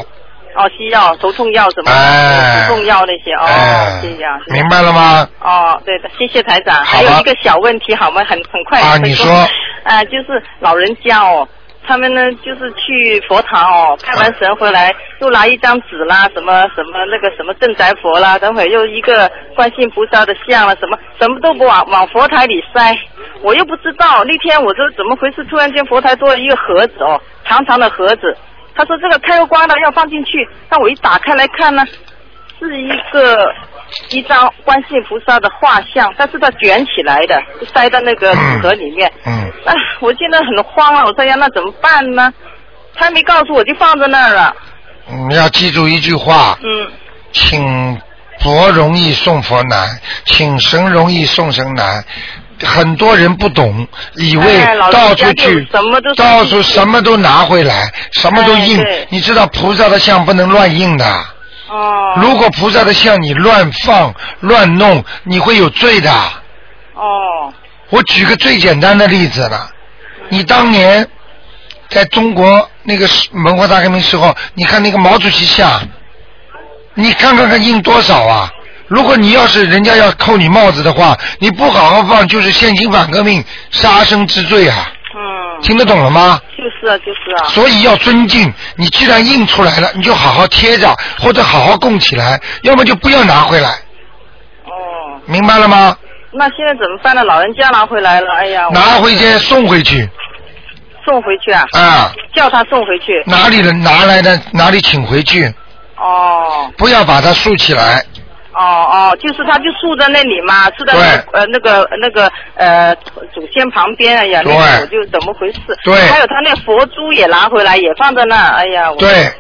哦，西药、头痛药什么，哎止痛药那些，哦，哎这样。明白了吗？哦，对的，谢谢台长。还有一个小问题，好吗？很很快。啊你说。啊，就是老人家哦，他们呢就是去佛堂哦，拜完神回来，又拿一张纸啦，什么什么那个什么镇宅佛啦，等会又一个观世音菩萨的像了，什么什么都不往往佛台里塞。我又不知道，那天我说怎么回事？突然间佛台多了一个盒子哦，长长的盒子。他说这个开过光的要放进去，那我一打开来看呢，是一个一张观世音菩萨的画像，但是它卷起来的，塞到那个纸盒里面。嗯，哎，我现在很慌啊！我说呀，那怎么办呢？他还没告诉我，就放在那儿了。你，要记住一句话，嗯，请佛容易送佛难，请神容易送神难。很多人不懂，以为到处去，什么都到处什么都拿回来，什么都印哎。你知道菩萨的像不能乱印的。哦。如果菩萨的像你乱放乱弄，你会有罪的。哦。我举个最简单的例子了，你当年在中国那个文化大革命时候，你看那个毛主席像，你看看看印多少啊？如果你要是人家要扣你帽子的话，你不好好放，就是现行反革命、杀生之罪啊！嗯，听得懂了吗？就是啊，就是啊。所以要尊敬。你既然印出来了，你就好好贴着，或者好好供起来，要么就不要拿回来。哦，明白了吗？那现在怎么办呢？老人家拿回来了，哎呀，拿回去送回去送回去啊？啊！叫他送回去。哪里人拿来的，哪里请回去，哦不要把它竖起来。哦哦，就是他就竖在那里嘛，竖在那呃那个那个呃祖先旁边，哎呀，那个我就怎么回事？对还有他那佛珠也拿回来，也放在那，哎呀，我对，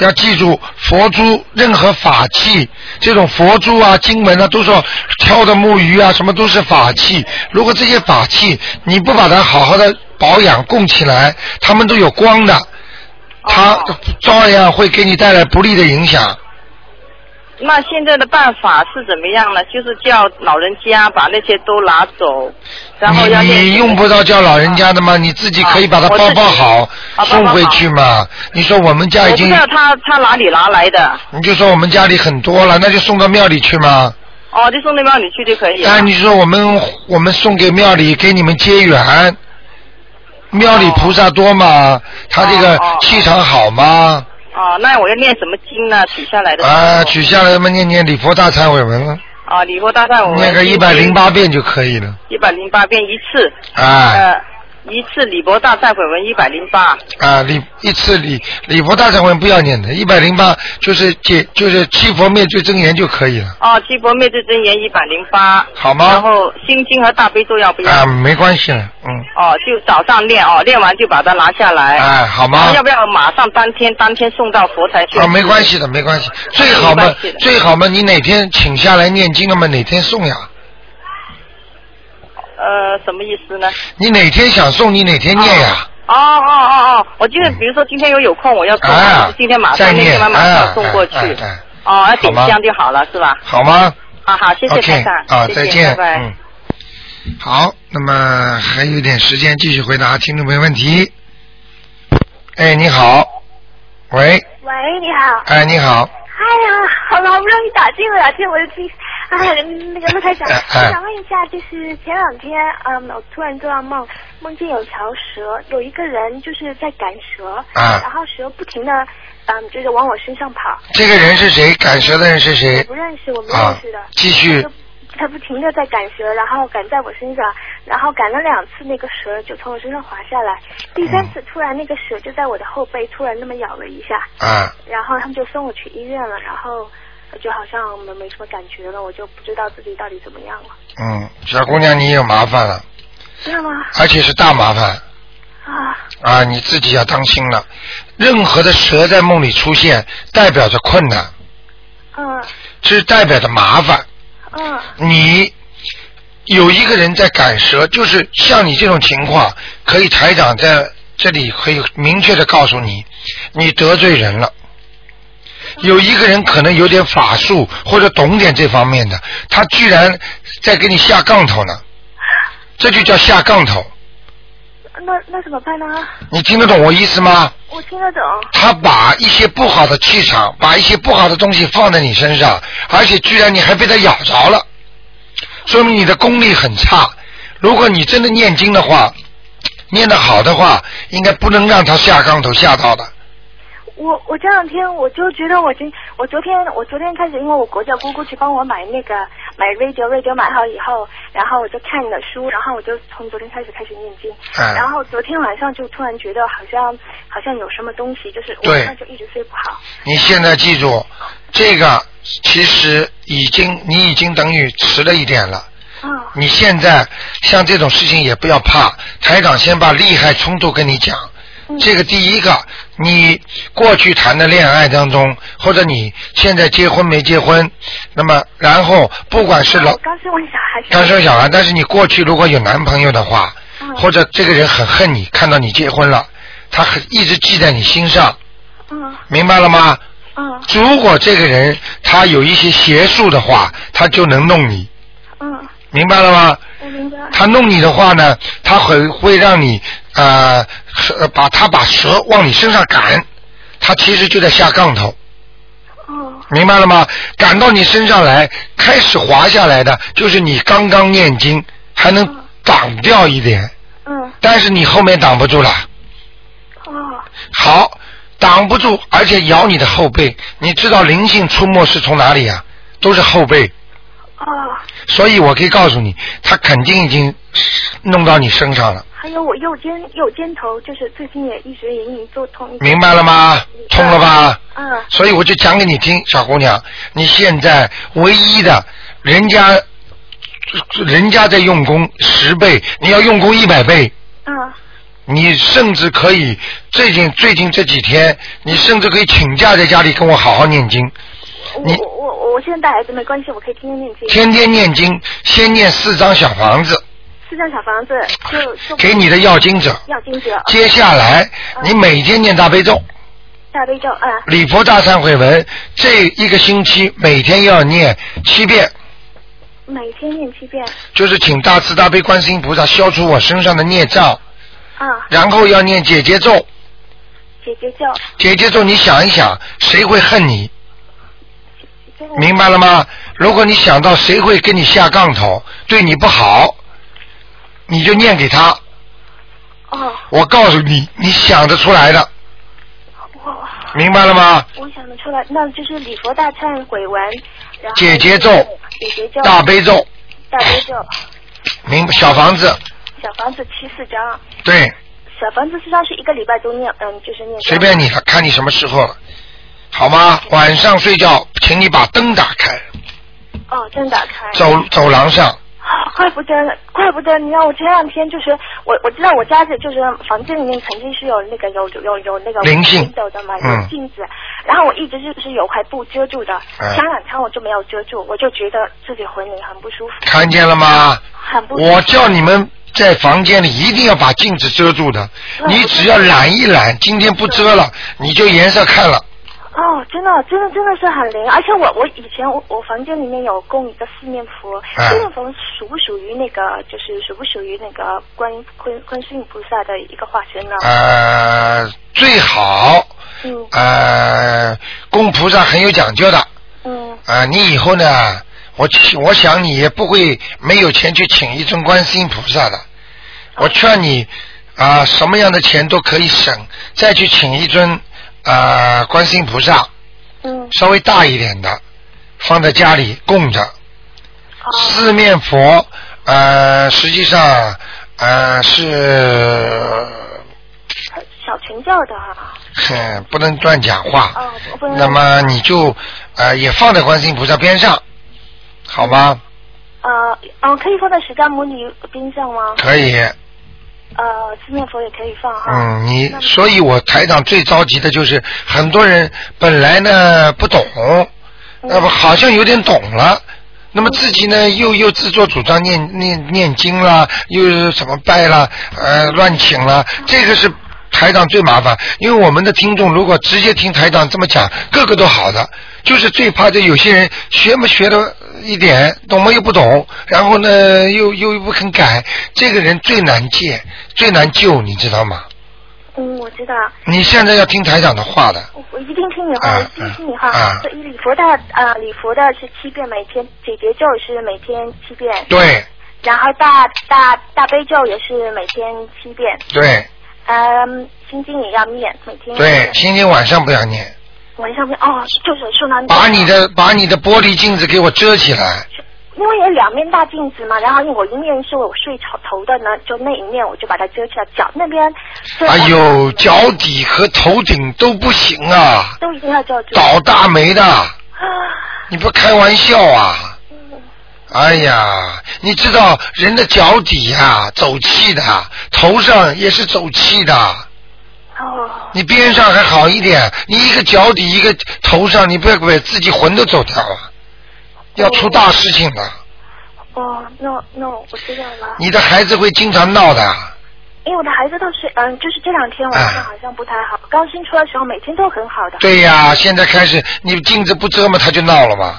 要记住，佛珠任何法器，这种佛珠啊、经文啊，都说挑的木鱼啊，什么都是法器。如果这些法器你不把它好好的保养供起来，它们都有光的，它哦照样会给你带来不利的影响。那现在的办法是怎么样呢？就是叫老人家把那些都拿走，然后要你你用不到叫老人家的吗？你自己可以把它包包好，啊送回去嘛。你说我们家已经我不知，道他他哪里拿来的，你就说我们家里很多了，那就送到庙里去嘛。哦，就送到庙里去就可以了。哎，你说我们我们送给庙里，给你们结缘。庙里菩萨多嘛，他这个气场好嘛，哦，那我要念什么经呢？取下来的啊，取下来嘛，念念礼佛大忏悔文了，啊，礼佛大忏悔文。念个一百零八遍就可以了。一百零八遍一次，啊。呃，一次礼佛大忏悔文一百零八，啊，礼一次礼礼佛大忏悔文不要念的，一百零八就是解就是七佛灭罪真言就可以了，哦，七佛灭罪真言一百零八，好吗然后心经和大悲咒要不要？啊，没关系了，嗯，哦，就早上念哦，念完就把它拿下来。哎，好吗？要不要马上当天当天送到佛台去？啊，没关系的，没关系，最好嘛最好嘛，你哪天请下来念经了嘛，哪天送呀？呃，什么意思呢？你哪天想送，你哪天念呀？哦哦哦哦，我就是比如说今天有有空我要送，啊今天马上那天晚马啊上送过去。哎哎哎哦，要点香就好了，是吧？好吗啊，好，谢谢？OK，台长，啊，谢谢再见，拜拜。嗯。好，那么还有点时间，继续回答听众朋友问题。哎，你好，喂，喂，你好。哎，你好，哎呀，好好不容易打进了，进我的听。哎，那个陆台长，哎哎我想问一下，就是前两天，嗯，我突然做到梦，梦见有条蛇，有一个人就是在赶蛇，啊然后蛇不停的，嗯，就是往我身上跑，这个人是谁？赶蛇的人是谁我？不认识，我不啊认识的。，继续他不停的在赶蛇，然后赶在我身上，然后赶了两次，那个蛇就从我身上滑下来。第三次，突然那个蛇就在我的后背突然那么咬了一下，啊，然后他们就送我去医院了，然后就好像没没什么感觉了，我就不知道自己到底怎么样了。嗯，小姑娘，你有麻烦了，真的吗？而且是大麻烦啊，啊，你自己要当心了。任何的蛇在梦里出现，代表着困难，嗯是代表着麻烦。嗯你有一个人在赶蛇，就是像你这种情况，可以台长在这里可以明确的告诉你，你得罪人了。有一个人可能有点法术或者懂点这方面的，他居然在给你下杠头呢，这就叫下杠头。那那怎么办呢？你听得懂我意思吗？我听得懂。他把一些不好的气场，把一些不好的东西放在你身上，而且居然你还被他咬着了，说明你的功力很差。如果你真的念经的话，念得好的话，应该不能让他下杠头下到的。我我这两天我就觉得我今我昨天我昨天开始，因为我国家姑姑去帮我买那个买 radio radio 买好以后，然后我就看了书，然后我就从昨天开始开始念经，嗯然后昨天晚上就突然觉得好像好像有什么东西，就是对晚上就一直睡不好。你现在记住，这个其实已经你已经等于迟了一点了。嗯你现在像这种事情也不要怕，台长先把利害冲突跟你讲。嗯。这个第一个，你过去谈的恋爱当中，或者你现在结婚没结婚，那么然后不管是老刚生完小孩，刚生小孩，但是你过去如果有男朋友的话，嗯。或者这个人很恨你，看到你结婚了，他很一直记在你心上，嗯。明白了吗？嗯。如果这个人他有一些邪术的话，他就能弄你，嗯，明白了吗？我明白。他弄你的话呢，他会会让你呃蛇把他把蛇往你身上赶，他其实就在下杠头，哦明白了吗？赶到你身上来，开始滑下来的，就是你刚刚念经还能挡掉一点，嗯，但是你后面挡不住了。哦，好，挡不住，而且咬你的后背。你知道灵性出没是从哪里啊、都是后背。哦，所以我可以告诉你，他肯定已经弄到你身上了，还有我右肩右肩头，就是最近也一直隐隐作痛。明白了吗？痛了吧？嗯，所以我就讲给你听，小姑娘，你现在唯一的，人家，人家在用功十倍，你要用功一百倍。嗯，你甚至可以最近最近这几天，你甚至可以请假在家里跟我好好念经，你我现在带孩子没关系，我可以天天念经。天天念经，先念四张小房子。四张小房子就就给你的要经者，要经者，接下来你每天念大悲咒、大悲咒，啊，礼佛大忏悔文，这一个星期每天要念七遍，每天念七遍，就是请大慈大悲观世音菩萨消除我身上的孽障，啊，然后要念姐姐咒，姐姐咒，姐姐咒你想一想，谁会恨你？这个明白了吗？如果你想到谁会跟你下杠头，对你不好，你就念给他。哦，我告诉你，你想得出来的，我明白了吗？我想得出来，那就是礼佛大忏悔文，然后姐姐咒姐姐咒，大悲咒，大悲咒，明小房子，小房子七四张，对，小房子四张是一个礼拜都念，嗯，就是念。随便你了，看你什么时候了，好吗？晚上睡觉，请你把灯打开，哦，灯打开。走走廊上，啊怪不得，怪不得！你让我前两天就是我，我知道我家里就是房间里面曾经是有那个有有有有那个灵性 window 的嘛，嗯有镜子，然后我一直就是有块布遮住的，嗯前两天我就没有遮住，我就觉得自己浑里很不舒服，看见了吗？很不舒服。我叫你们在房间里一定要把镜子遮住的，嗯你只要染一染，今天不遮了，你就颜色看了。哦，真的，真的，真的是很灵，而且我我以前我我房间里面有供一个四面佛，嗯四面佛属不属于那个就是属不属于那个观观观世音菩萨的一个化身呢？呃，最好嗯呃，供菩萨很有讲究的。嗯啊，你以后呢，我我想你也不会没有钱去请一尊观世音菩萨的。我劝你啊，什么样的钱都可以省，再去请一尊啊观世音菩萨，嗯稍微大一点的，放在家里供着。哦四面佛，呃，实际上呃是，小群教的哈、哼，不能乱讲话。哦，不能那么你就呃也放在观世音菩萨边上，好吗？呃哦，可以放在释迦牟尼边上吗？可以。呃，四面佛也可以放哈。嗯，你所以，我台长最着急的就是很多人本来呢不懂，嗯那么好像有点懂了。那么自己呢，又又自作主张念念念经啦，又什么拜啦，呃，乱请啦，这个是台长最麻烦，因为我们的听众如果直接听台长这么讲，个个都好的，就是最怕这有些人学没学的一点，懂吗？又不懂，然后呢又又不肯改，这个人最难戒，最难救，你知道吗？嗯，我知道。你现在要听台长的话的，我我一定听你话，一定听你话。啊所以礼佛的呃，礼佛的是七遍每天，解结咒是每天七遍，对。然后大大大悲咒也是每天七遍，对嗯，心经也要念，每天对，心经晚上不要念，晚上面哦，就是说呢，把你的。把你的玻璃镜子给我遮起来，因为有两面大镜子嘛，然后因为我一面是我睡朝头的呢，就那一面我就把它遮起来，脚那边哎呦，脚底和头顶都不行啊，都一定要遮住。倒大霉的，啊，你不开玩笑啊？嗯哎呀，你知道人的脚底呀、走气的，头上也是走气的。哦，你边上还好一点，你一个脚底一个头上，你不要把自己魂都走掉了，要出大事情了。哦，那那我知道了。你的孩子会经常闹的。因为我的孩子倒是，嗯，就是这两天晚上好像不太好。刚新出来的时候每天都很好的。对呀，现在开始你镜子不遮嘛，他就闹了嘛，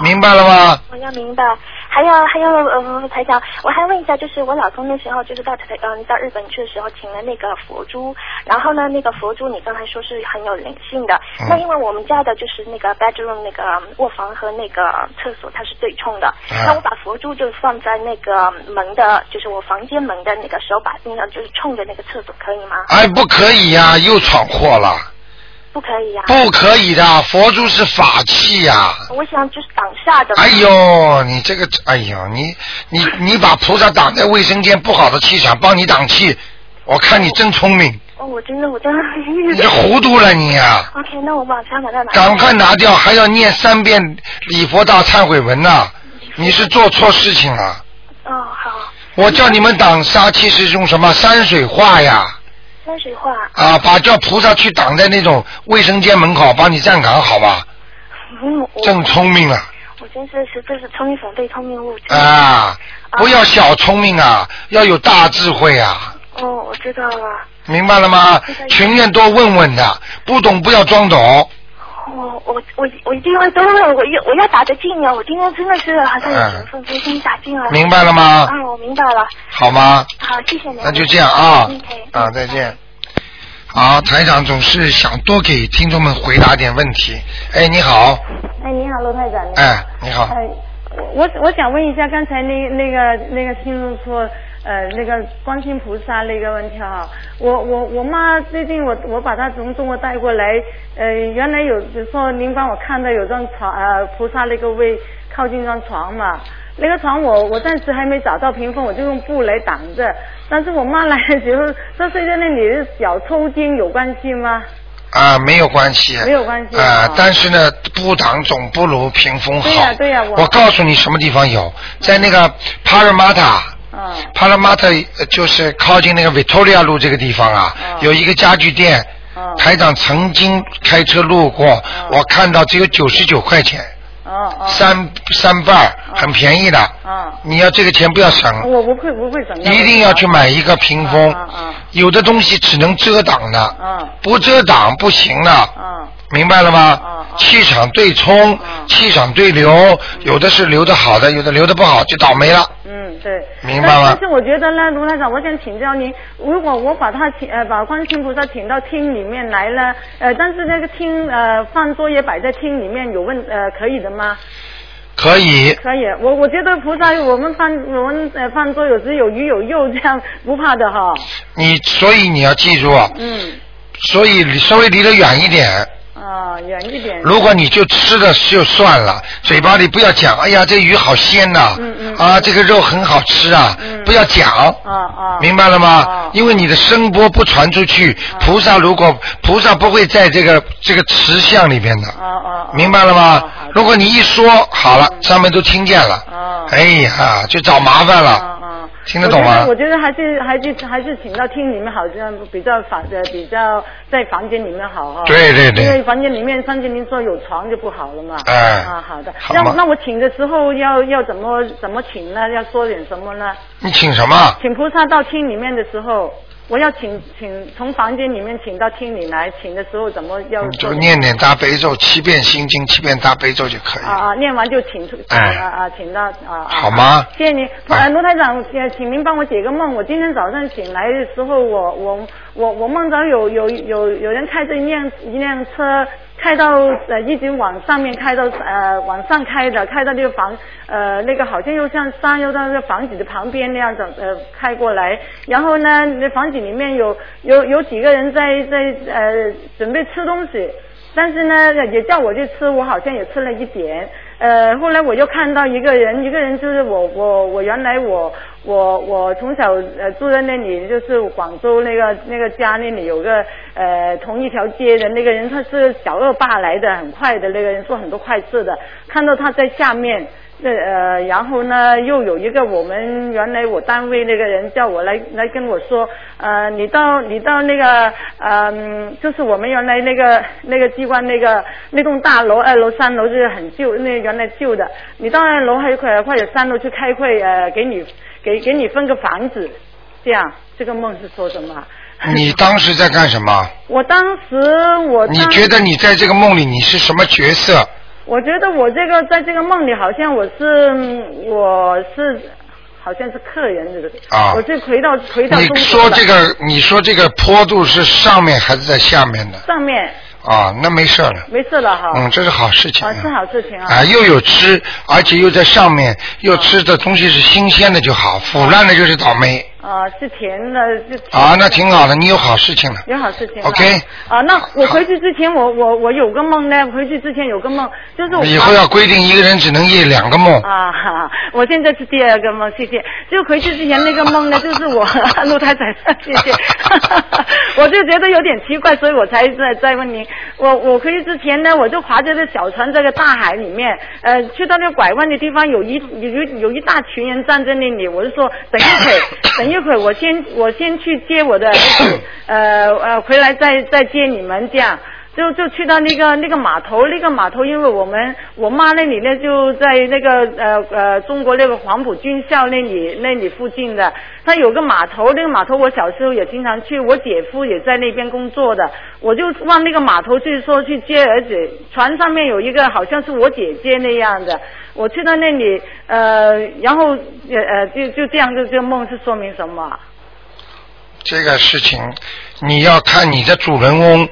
明白了吗？我要明白。还有还有呃，台长，我还问一下，就是我老公那时候就是到台嗯到日本去的时候，请了那个佛珠，然后呢，那个佛珠你刚才说是很有灵性的，嗯那因为我们家的就是那个 bedroom 那个卧房和那个厕所它是对冲的，啊那我把佛珠就放在那个门的，就是我房间门的那个手把那个就是冲着那个厕所可以吗？哎，不可以呀、又闯祸了，不可以呀、不可以的，佛珠是法器呀、我想就是挡煞的。哎呦，你这个，哎呦，你你你把菩萨挡在卫生间，不好的气场帮你挡气，我看你真聪明，哦，我真的我真的。你这糊涂了你呀、OK，那我把它拿。赶快拿掉，还要念三遍礼佛大忏悔文呐、你是做错事情了。哦，好，我叫你们挡杀气是用什么山水画呀？山水画。啊，把叫菩萨去挡在那种卫生间门口，帮你站岗，好吧？嗯，我真聪明啊我真是是这是聪明反被聪明误。啊！不要小聪明啊，要有大智慧啊！哦，我知道了。明白了吗？情愿多问问的，不懂不要装懂。哦，我我我一定会多问，我要我要打得进啊！我今天真的是好像有缘分，不心打进了。嗯明白了吗嗯，我明白了。好吗？好，谢谢您。那就这样啊 OK，啊，再见。好，台长总是想多给听众们回答点问题。哎，你好，哎，你好，罗台长。你好哎，你好，哎，我我想问一下，刚才那那个那个听众说，呃，那个观世音菩萨那个问题哈，我我我妈最近我我把她从中国带过来，呃，原来有就说您帮我看到有张床呃菩萨那个位靠近张床嘛。那个床我我暂时还没找到屏风，我就用布来挡着。但是我妈来的时候，她睡在那里的脚抽筋，有关系吗？啊，没有关系，没有关系啊哦，但是呢，布挡总不如屏风好。对呀对呀我我告诉你什么地方有，在那个帕尔马塔。嗯。帕拉马塔呃就是靠近那个维托利亚路这个地方啊，嗯有一个家具店。台长曾经开车路过，我看到只有九十九块钱，哦哦。三三半，很便宜的。嗯。你要这个钱不要省，我不会不会省。一定要去买一个屏风。有的东西只能遮挡的，嗯不遮挡不行的。嗯明白了吗？气场对冲，气场对流，有的是流的好的，有的流的不好就倒霉了。嗯，对。明白吗但但是我觉得呢，卢台长，我想请教您，如果我把他请呃把观世音菩萨请到厅里面来了，呃，但是那个厅呃饭桌也摆在厅里面，有问呃可以的吗？可以，可以，我我觉得菩萨我们放我们呃饭桌有时有鱼有肉这样不怕的哈。你所以你要记住，嗯。所以离稍微离得远一点。啊，远一点。如果你就吃的就算了，嘴巴里不要讲，哎呀，这鱼好鲜呐、啊，这个肉很好吃啊，不要讲。啊啊。明白了吗？因为你的声波不传出去，菩萨如果菩萨不会在这个这个慈像里边的，啊明白了吗？如果你一说好了，上面都听见了，哎呀，就找麻烦了，听得懂吗我？觉得我觉得还是还是还是请到厅里面好像比较房呃比较在房间里面好哈。对对对因为房间里面上次您说有床就不好了嘛。哎啊，好的。好吗那那我请的时候要要怎么怎么请呢？要说点什么呢？你请什么？请菩萨到厅里面的时候，我要请请从房间里面请到厅里来，请的时候怎么要你就念念大悲咒，七遍心经，七遍大悲咒就可以。啊啊，念完就请出，哎啊啊，请到啊啊。好吗谢谢您，呃，罗台长，呃请您帮我解个梦。我今天早上醒来的时候，我我我我梦到有有有有人开着一辆一辆车。开到呃一直往上面开到呃往上开的，开到那个房呃那个好像又像山又到那个房子的旁边那样子呃开过来，然后呢那房子里面有有有几个人在在呃准备吃东西，但是呢也叫我去吃，我好像也吃了一点。呃，后来我又看到一个人，一个人就是我我我原来我我我从小呃住在那里，就是广州那个那个家那里有个呃同一条街的那个人，他是小恶霸来的，很快的那个人做很多坏事的，看到他在下面。那呃，然后呢，又有一个我们原来我单位那个人叫我来来跟我说，呃，你到你到那个嗯、就是我们原来那个那个机关那个那栋大楼二楼三楼就是很旧，那原来旧的，你到二楼还有块或者三楼去开会，呃，给你给给你分个房子，这样，这个梦是说什么？你当时在干什么？我当时我当你觉得你在这个梦里你是什么角色？我觉得我这个在这个梦里，好像我是嗯我是好像是客人的，啊我就回到回到你中国了说这个，你说这个坡度是上面还是在下面的？上面啊，那没事了。没事了哈。嗯，这是好事情。啊，是好事情啊。啊，又有吃，而且又在上面，又吃的东西是新鲜的就好，腐烂的就是倒霉。啊，是甜的，是甜的啊，那挺好的，你有好事情了。有好事情。OK 啊，那我回去之前，我我我有个梦呢，回去之前有个梦，就是我以后要规定一个人只能夜两个梦。啊，哈我现在是第二个梦，谢谢。就回去之前那个梦呢，就是我 陆太太，谢谢。我就觉得有点奇怪，所以我才在在问您。我我回去之前呢，我就划着这小船，这个大海里面，呃，去到那个拐弯的地方，有一有有有一大群人站在那里，我就说等一会，等一会儿，我先我先去接我的儿子，呃呃，回来再再接你们这样。就就去到那个那个码头，那个码头，因为我们我妈那里呢就在那个呃呃中国那个黄埔军校那里那里附近的，它有个码头，那个码头我小时候也经常去，我姐夫也在那边工作的，我就往那个码头去说去接儿子，船上面有一个好像是我姐姐那样的，我去到那里呃，然后呃呃就就这样，就这个梦是说明什么？这个事情，你要看你的主人翁，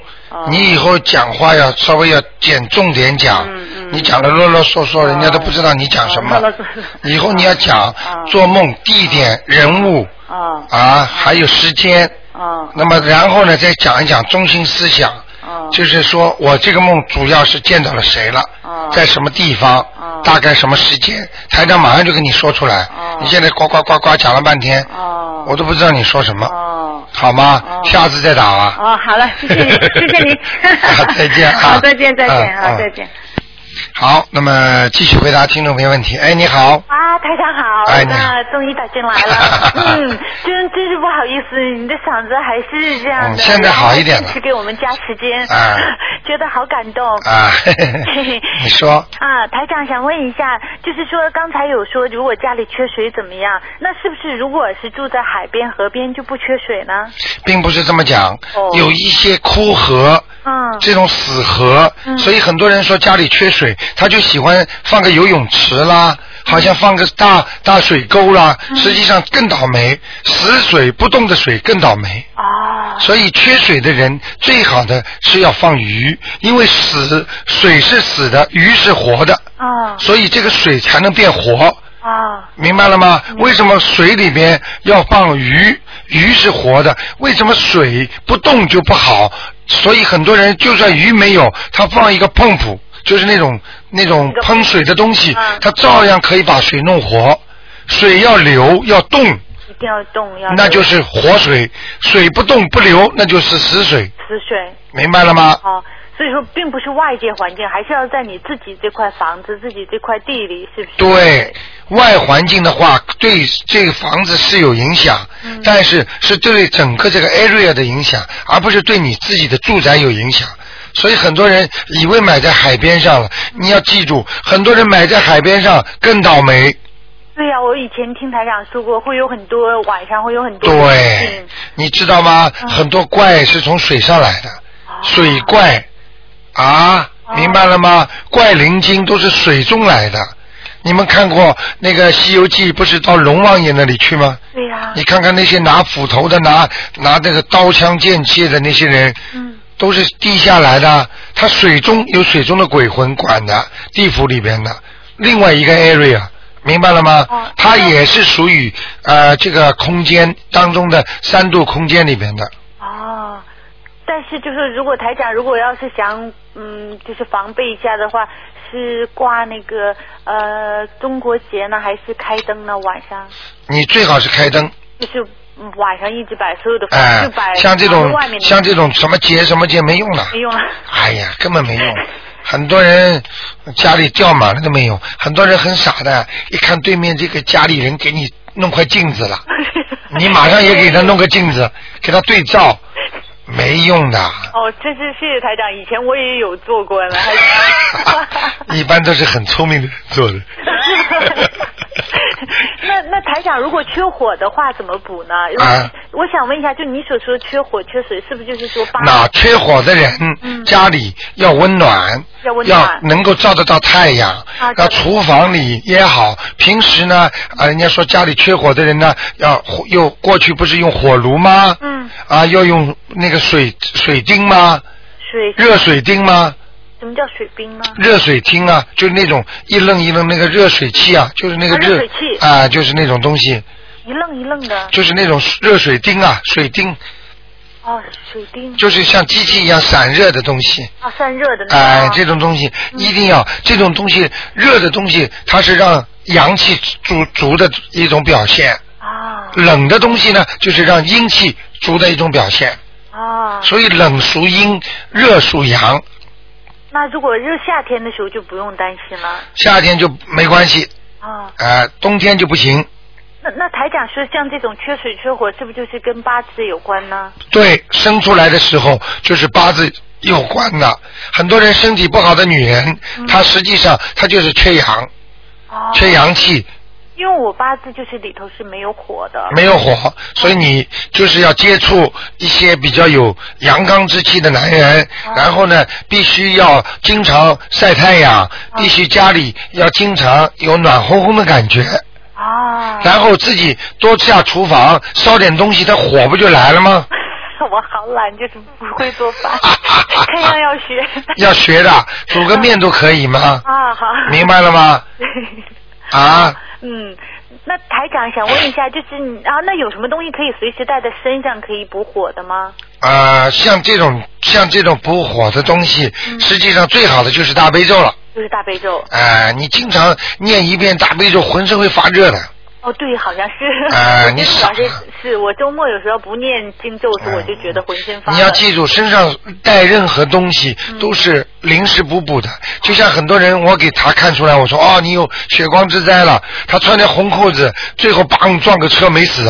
你以后讲话要稍微要捡重点讲，嗯你讲的啰啰嗦嗦，人家都不知道你讲什么。以后你要讲哦。做梦地点、人物啊啊，还有时间。啊那么然后呢，再讲一讲中心思想，啊就是说我这个梦主要是见到了谁了，哦。在什么地方，哦。大概什么时间，台长马上就跟你说出来。哦。你现在呱呱呱呱讲了半天，哦。我都不知道你说什么，哦。好吗？哦下次再打啊。哦，好了，谢谢你，谢谢你。好 再见啊好，再见，再见，嗯嗯好，再见。好，那么继续回答听众朋友问题。哎，你好，啊，台长好，哎你好。那终于打进来了，嗯，真真是不好意思，你的嗓子还是这样的，嗯现在好一点了。是给我们加时间，啊。觉得好感动。啊，你说。啊，台长想问一下，就是说刚才有说如果家里缺水怎么样？那是不是如果是住在海边、河边就不缺水呢？并不是这么讲，哦。有一些枯河。嗯。这种死河，嗯。所以很多人说家里缺水，他就喜欢放个游泳池啦，好像放个大大水沟啦，嗯实际上更倒霉，死水不动的水更倒霉。啊，所以缺水的人最好的是要放鱼，因为死水是死的，鱼是活的，啊所以这个水才能变活。啊明白了吗？为什么水里边要放鱼？鱼是活的，为什么水不动就不好？所以很多人就算鱼没有，他放一个碰浦，就是那种那种喷水的东西，嗯它照样可以把水弄活。水要流要动，一定要动，要那就是活水；水不动不流，那就是死水。死水。明白了吗？哦，所以说并不是外界环境，还是要在你自己这块房子、自己这块地里，是不是？对外环境的话，对这个房子是有影响，嗯但是是对整个这个 area 的影响，而不是对你自己的住宅有影响。所以很多人以为买在海边上了，你要记住，很多人买在海边上更倒霉。对呀、我以前听台长说过，会有很多晚上会有很多对嗯，你知道吗？很多怪是从水上来的，水怪啊，明白了吗？怪灵精都是水中来的。你们看过那个《西游记》，不是到龙王爷那里去吗？对呀、你看看那些拿斧头的、拿拿那个刀枪剑械的那些人，嗯，都是地下来的。它水中有水中的鬼魂管的，地府里边的另外一个 area，明白了吗？哦它也是属于呃这个空间当中的三度空间里边的。哦，但是就是如果台长如果要是想嗯就是防备一下的话，是挂那个呃中国结呢，还是开灯呢？晚上你最好是开灯，就是嗯晚上一直摆所有的房哎就摆，像这种外面的像这种什么节什么节没用的。没用了。哎呀，根本没用。很多人家里吊满了都没用，很多人很傻的，一看对面这个家里人给你弄块镜子了，你马上也给他弄个镜子，给他对照，没用的。哦，真是谢谢台长，以前我也有做过呢，还是 一般都是很聪明的人做的。那那台长，如果缺火的话怎么补呢？啊我想问一下，就你所说缺火缺水，是不是就是说八那缺火的人，嗯家里要温暖，嗯要温暖能够照得到太阳，啊要厨房里也好。平时呢，啊，人家说家里缺火的人呢，要火又过去不是用火炉吗？嗯。啊，要用那个水水钉吗？水热水钉吗？什么叫水冰呢？热水厅啊，就是那种一愣一愣那个热水器啊，就是那个啊热水器啊，就是那种东西，一愣一愣的。就是那种热水钉啊，水钉，哦，水钉。就是像机器一样散热的东西。啊，散热的。哎，这种东西一定要，这种东西热的东西，它是让阳气足足的一种表现。啊。冷的东西呢，就是让阴气足的一种表现。啊。所以冷属阴，热属阳，那如果热夏天的时候就不用担心了。夏天就没关系，啊。呃，冬天就不行。那那台长说，像这种缺水缺火，是不是就是跟八字有关呢？对，生出来的时候就是八字有关的。很多人身体不好的女人，她实际上她就是缺阳，缺阳气，因为我八字就是里头是没有火的。没有火，所以你就是要接触一些比较有阳刚之气的男人，然后呢，必须要经常晒太阳，必须家里要经常有暖烘烘的感觉。啊。然后自己多下厨房烧点东西，它火不就来了吗？我好懒，就是不会做饭，看样要学。要学的，煮个面都可以吗？啊，好。明白了吗？啊，嗯，那台长想问一下，就是你啊，那有什么东西可以随时带在身上可以补火的吗？啊，像这种像这种补火的东西，实际上最好的就是大悲咒了。就是大悲咒。啊，你经常念一遍大悲咒，浑身会发热的。哦，对，好像是。啊 你主要是是我周末有时候不念经咒时，我就觉得浑身发热。你要记住，身上带任何东西嗯都是临时补补的。就像很多人，我给他看出来，我说哦，你有血光之灾了。他穿条红裤子，最后砰撞个车没死。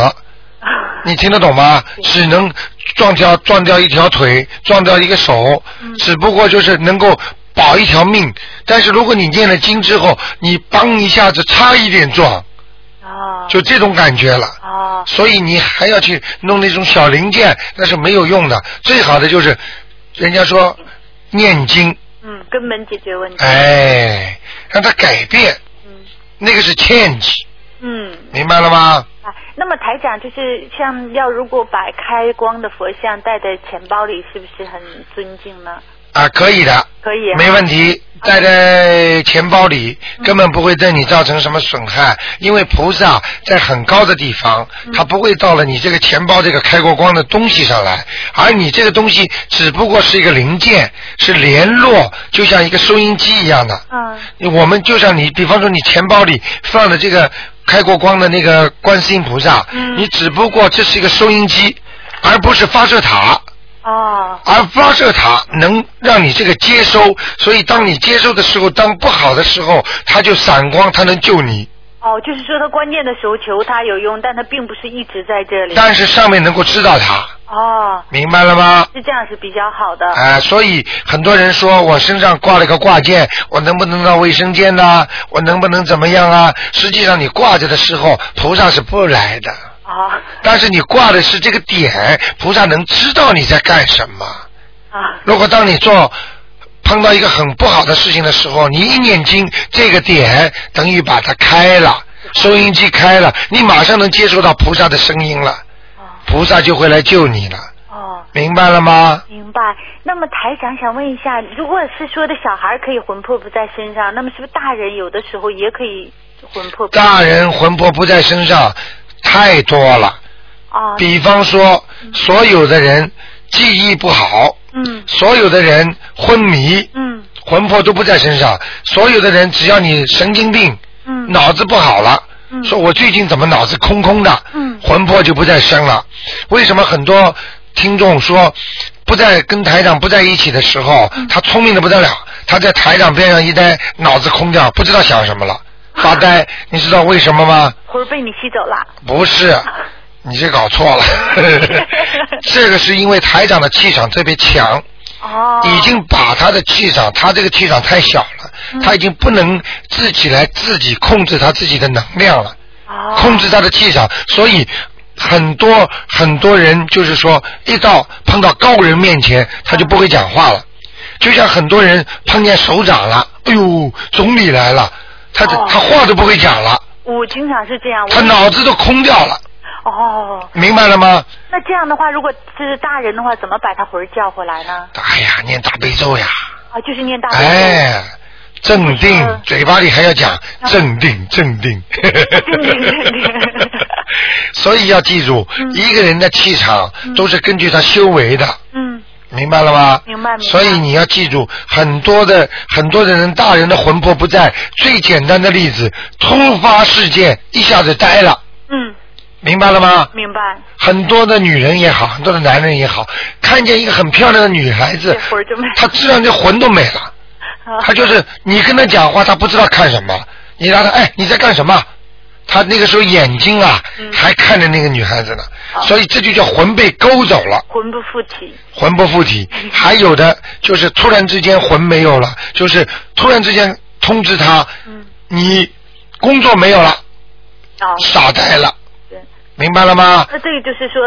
你听得懂吗？只能撞掉撞掉一条腿，撞掉一个手，嗯只不过就是能够保一条命。但是如果你念了经之后，你砰一下子差一点撞，就这种感觉了。所以你还要去弄那种小零件，那是没有用的。最好的就是，人家说念经，嗯，根本解决问题。哎，让他改变，嗯那个是 change，嗯。明白了吗？啊，那么台长就是像要如果把开光的佛像带在钱包里，是不是很尊敬呢？啊，可以的，可以啊没问题。带在钱包里根本不会对你造成什么损害，因为菩萨在很高的地方，他不会到了你这个钱包这个开过光的东西上来，而你这个东西只不过是一个零件，是联络，就像一个收音机一样的。嗯。我们就像你，比方说你钱包里放的这个开过光的那个观世音菩萨，你只不过这是一个收音机，而不是发射塔。哦。而发射塔能让你这个接收，所以当你接收的时候，当不好的时候，它就闪光，它能救你。哦，就是说它关键的时候求它有用，但它并不是一直在这里。但是上面能够知道它，哦。明白了吗？是这样是比较好的。啊、所以很多人说我身上挂了个挂件，我能不能到卫生间呢？我能不能怎么样啊？实际上你挂着的时候，菩萨是不来的。哦。但是你挂的是这个点，菩萨能知道你在干什么。啊。如果当你做碰到一个很不好的事情的时候，你一念经，这个点等于把它开了，收音机开了，你马上能接收到菩萨的声音了，菩萨就会来救你了。哦。明白了吗？明白。那么台长想问一下，如果是说的小孩可以魂魄不在身上，那么是不是大人有的时候也可以魂魄不在？大人魂魄不在身上太多了。哦。比方说，所有的人记忆不好，嗯，所有的人昏迷，嗯，魂魄都不在身上，所有的人只要你神经病，嗯，脑子不好了，嗯，说我最近怎么脑子空空的，嗯，魂魄就不在身了。为什么很多听众说不在跟台长不在一起的时候，嗯。他聪明的不得了，他在台长边上一待，脑子空掉，不知道想什么了，发呆。你知道为什么吗？魂儿被你吸走了。不是，你这搞错了。这个是因为台长的气场特别强，哦。已经把他的气场，他这个气场太小了，嗯他已经不能自己来自己控制他自己的能量了。哦控制他的气场，所以很多很多人就是说，一到碰到高人面前，他就不会讲话了。就像很多人碰见首长了，哎呦，总理来了，他哦他话都不会讲了，我经常是这样。他脑子都空掉了，哦，明白了吗？那这样的话，如果这是大人的话，怎么把他魂儿叫回来呢？哎呀，念大悲咒呀，啊，就是念大悲咒。哎，镇定嗯，嘴巴里还要讲镇定，镇定。镇定镇定 所以要记住，一个人的气场都是根据他修为的，嗯，明白了吗？明白明白所以你要记住，很多的很多的人，大人的魂魄不在。最简单的例子，突发事件一下子呆了，嗯，明白了吗？明白。很多的女人也好，很多的男人也好，看见一个很漂亮的女孩子他自然就魂都没了。啊他就是你跟他讲话，他不知道看什么，你让他哎你在干什么？他那个时候眼睛啊、嗯还看着那个女孩子呢，啊所以这就叫魂被勾走了，魂不附体。魂不附体。还有的就是突然之间魂没有了，就是突然之间通知他，嗯，你工作没有了，哦，傻呆了，对。明白了吗？那这个就是说，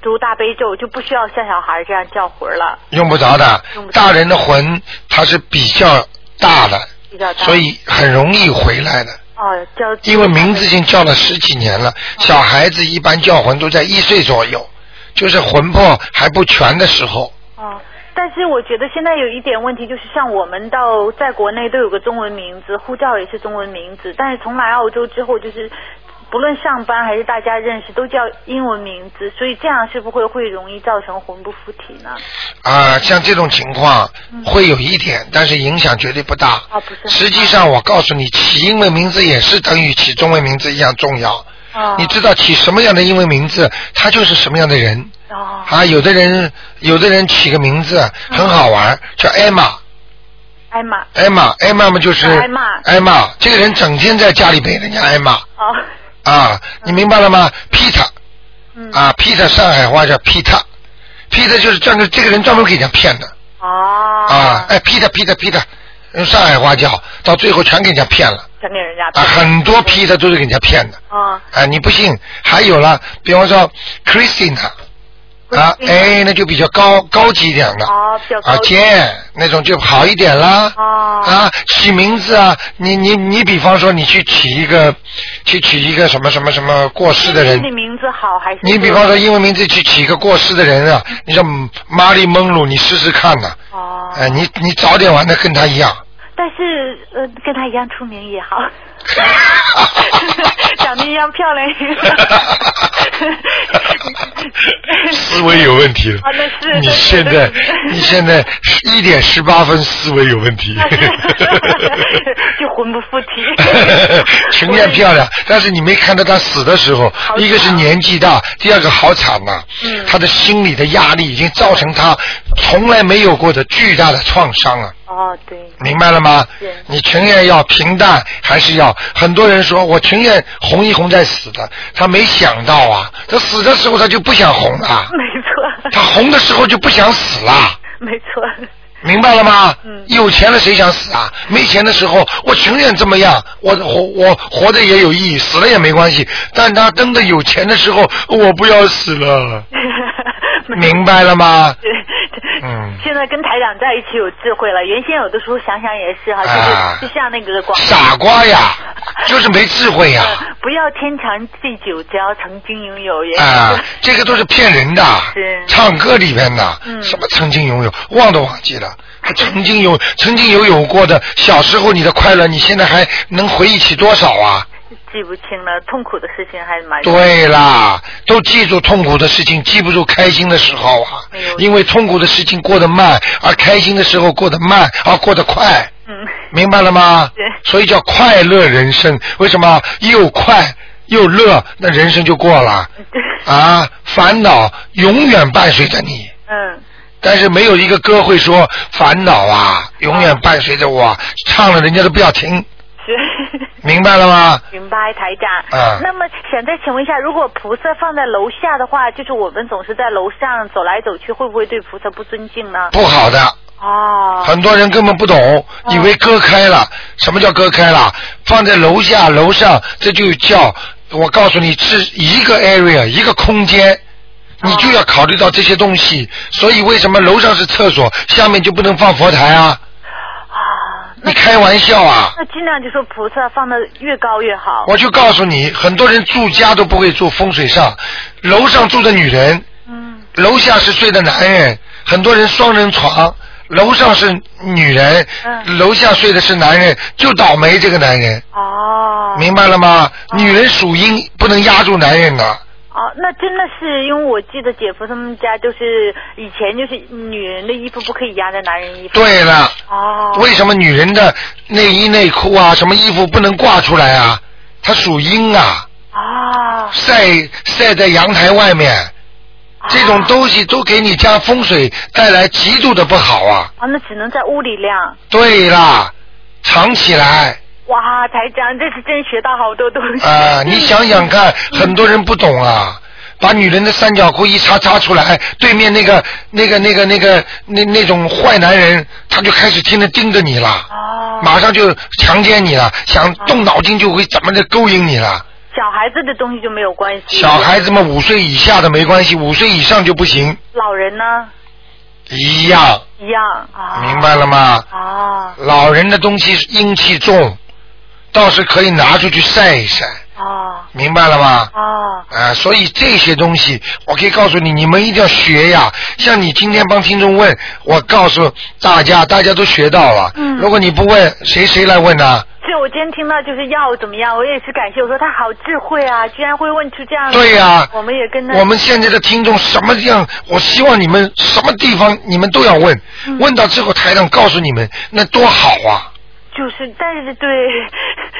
读大悲咒就不需要像小孩这样叫魂了，用不着的，着大人的魂它是比较大的，比较大。所以很容易回来的。哦，叫因为名字已经叫了十几年了，小孩子一般叫魂都在一岁左右，就是魂魄还不全的时候。哦，但是我觉得现在有一点问题，就是像我们到在国内都有个中文名字，护照也是中文名字，但是从来澳洲之后，就是不论上班还是大家认识都叫英文名字，所以这样是不是会会容易造成魂不附体呢？啊、像这种情况会有一点，但是影响绝对不大。啊，不是。实际上，我告诉你，起英文名字也是等于起中文名字一样重要。哦，你知道起什么样的英文名字，他就是什么样的人。哦，啊，有的人有的人起个名字很好玩，叫艾玛。艾玛，艾玛，艾玛嘛就是艾玛艾玛，这个人整天在家里被人家艾玛哦，啊，你明白了吗？Peter。嗯，啊，Peter 上海话叫 Peter，Peter 就是专门这个人专门给人家骗的。哦，啊，哎，Peter Peter Peter，用上海话叫，到最后全给人家骗了。全给人家啊，很多 Peter 都是给人家骗的。啊，啊，你不信？还有了，比方说 Christina。啊哎，那就比较高高级一点的，哦，比较啊，高级。尖那种就好一点啦。哦，啊，起名字啊，你你你，比方说你去起一个，去起一个什么什么什么过世的人。你，的名字好还是？你比方说英文名字去起一个过世的人啊，你叫玛丽蒙鲁，你试试看呐、哦，哎，你你早点玩的跟他一样。但是呃，跟他一样出名也好，长得一样漂亮也好。思维有问题了。啊，那是你现在你现在一点十八分思维有问题。就魂不附体。情愿漂亮，但是你没看到他死的时候，一个是年纪大，第二个好惨呐、嗯。他的心理的压力已经造成他从来没有过的巨大的创伤啊。哦，对，明白了吗是？你情愿要平淡，还是要？很多人说我情愿红一红再死的，他没想到啊，他死的时候他就不想红了，没错，他红的时候就不想死了。没错，明白了吗？嗯有钱了谁想死啊？没钱的时候，我情愿这么样，我活我活着也有意义，死了也没关系。但他真的有钱的时候，我不要死了，明白了吗？对，嗯现在跟台长在一起有智慧了，原先有的时候想想也是哈，就是、啊就像那个广傻瓜呀，就是没智慧呀。呃 不要天长地久，只要曾经拥有也。啊，这个都是骗人的是，唱歌里面的，嗯什么曾经拥有，忘都忘记了，还曾经有，曾经有有过的，小时候你的快乐，你现在还能回忆起多少啊？记不清了，痛苦的事情还蛮。对啦，都记住痛苦的事情，记不住开心的时候啊。因为痛苦的事情过得慢，而开心的时候过得慢，而过得快，嗯，明白了吗对？所以叫快乐人生。为什么又快又乐，那人生就过了啊？烦恼永远伴随着你。嗯，但是没有一个歌会说烦恼啊，永远伴随着我，唱了人家都不要听，是。明白了吗？明白，台长。啊那么想再请问一下，如果菩萨放在楼下的话，就是我们总是在楼上走来走去，会不会对菩萨不尊敬呢？不好的，哦，很多人根本不懂，以为割开了。什么叫割开了？放在楼下、楼上，这就叫我告诉你，是一个 area 一个空间，你就要考虑到这些东西。所以为什么楼上是厕所，下面就不能放佛台啊？你开玩笑啊！那尽量就说菩萨放的越高越好。我就告诉你，很多人住家都不会住风水上，楼上住的女人，嗯，楼下是睡的男人，很多人双人床，楼上是女人，嗯楼下睡的是男人，就倒霉这个男人，哦。明白了吗？女人属阴，不能压住男人的。哦，那真的是因为我记得姐夫他们家就是以前就是女人的衣服不可以压在男人衣服。对了，哦。为什么女人的内衣内裤啊，什么衣服不能挂出来啊？它属阴啊，啊。晒晒在阳台外面，这种东西都给你家风水带来极度的不好啊。啊，那只能在屋里晾。对啦，藏起来哇，台长，这次真学到好多东西。啊！你想想看，很多人不懂啊。把女人的三角裤一插插出来，对面那个、那个、那个、那个、那那种坏男人，他就开始天天盯着你了，哦。马上就强奸你了，想动脑筋就会怎么的勾引你了。小孩子的东西就没有关系。小孩子们五岁以下的没关系，五岁以上就不行，老人呢？一样，一样啊。明白了吗？啊。老人的东西阴气重，倒是可以拿出去晒一晒，哦。明白了吗？哦。啊，所以这些东西，我可以告诉你，你们一定要学呀。像你今天帮听众问，我告诉大家，大家都学到了。嗯如果你不问，谁谁来问呢？是我今天听到就是要怎么样，我也是感谢。我说他好智慧啊，居然会问出这样的。对呀我们也跟他。我们现在的听众什么样？我希望你们什么地方你们都要问，嗯问到之后台长告诉你们，那多好啊！就是，但是对。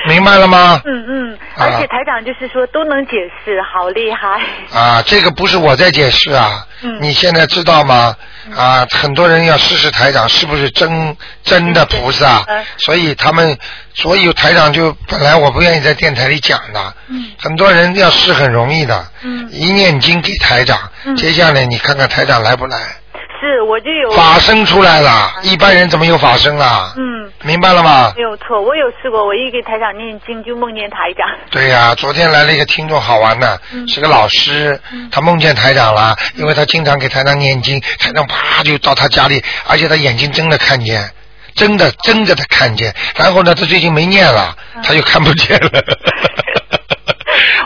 明白了吗？嗯嗯，啊而且台长就是说都能解释，好厉害。啊，这个不是我在解释啊，嗯。你现在知道吗？啊，很多人要试试台长是不是真真的菩萨，嗯。所以他们，所以台长就本来我不愿意在电台里讲的，嗯。很多人要试很容易的，嗯。一念经给台长，嗯。接下来你看看台长来不来，是，我就有法生出来了，一般人怎么有法生啊？嗯。明白了吗？没有错，我有试过，我一给台长念经就梦见台长。对呀、昨天来了一个听众，好玩的，嗯是个老师，他梦见台长了，因为他经常给台长念经，台长啪就到他家里，而且他眼睛睁着看见，真的睁着他看见，然后呢，他最近没念了，嗯他就看不见了，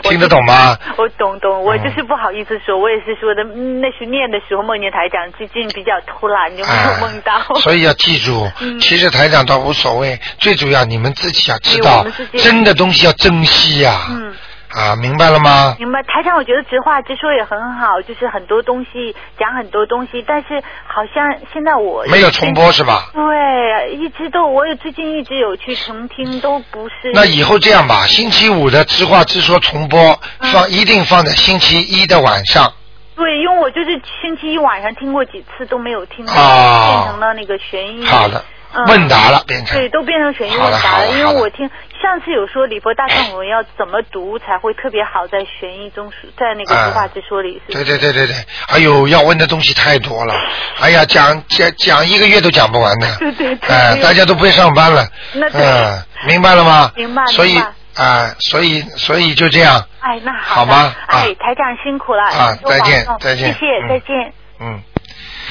听得懂吗？我懂懂，我就是不好意思说，我也是说的，嗯那是念的时候梦见台长，最近比较突然就没有梦到。哎 所以要记住，嗯。其实台长倒无所谓，最主要你们自己要知道真的东西要珍惜呀、嗯，啊，明白了吗？明白。台长，我觉得直话直说也很好，就是很多东西讲很多东西，但是好像现在我没有重播是吧？对，一直都我也最近一直有去重听，都不是。那以后这样吧，星期五的直话直说重播嗯放一定放在星期一的晚上。对，因为我就是星期一晚上听过几次都没有听到，哦变成了那个悬疑。好的嗯，问答了变成对，都变成悬疑问答了。因为我听上次有说礼佛大忏悔要怎么读才会特别好，在悬疑中 在那个啊实话直说里是不对。对对对对，哎呦，要问的东西太多了，哎呀，讲讲讲一个月都讲不完的。对对对哎、大家都不会上班了。那对嗯，明白了吗？明白所以啊、所以所以就这样。哎，那好好吗啊哎，台长辛苦了。啊多再见再见谢谢，嗯再见。嗯，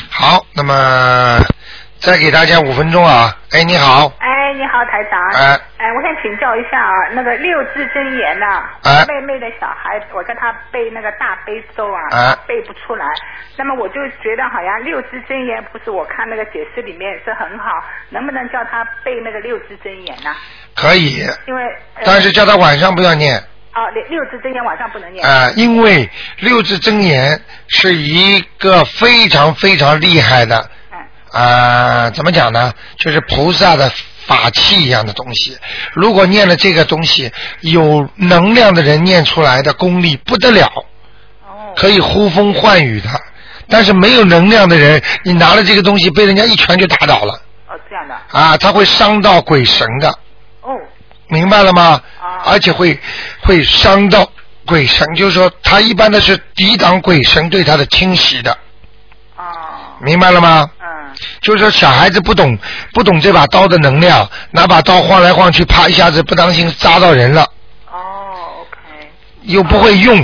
好，那么再给大家五分钟啊。哎，你好，哎，你好，台长。哎哎，我想请教一下啊，那个六字真言呐、哎妹妹的小孩，我跟他背那个大悲咒啊，哎背不出来。那么我就觉得好像六字真言不是我看那个解释里面是很好，能不能叫他背那个六字真言呢、可以，因为、呃、但是叫他晚上不要念。哦，六六字真言晚上不能念。啊、因为六字真言是一个非常非常厉害的，啊、怎么讲呢？就是菩萨的法器一样的东西。如果念了这个东西，有能量的人念出来的功力不得了，可以呼风唤雨的。但是没有能量的人，你拿了这个东西，被人家一拳就打倒了哦，这样的。啊，他会伤到鬼神的。哦。明白了吗？而且会会伤到鬼神，就是说他一般的是抵挡鬼神对他的侵袭的。明白了吗？嗯。就是说小孩子不懂不懂这把刀的能量，拿把刀晃来晃去，啪一下子不当心扎到人了。哦，OK。又不会用，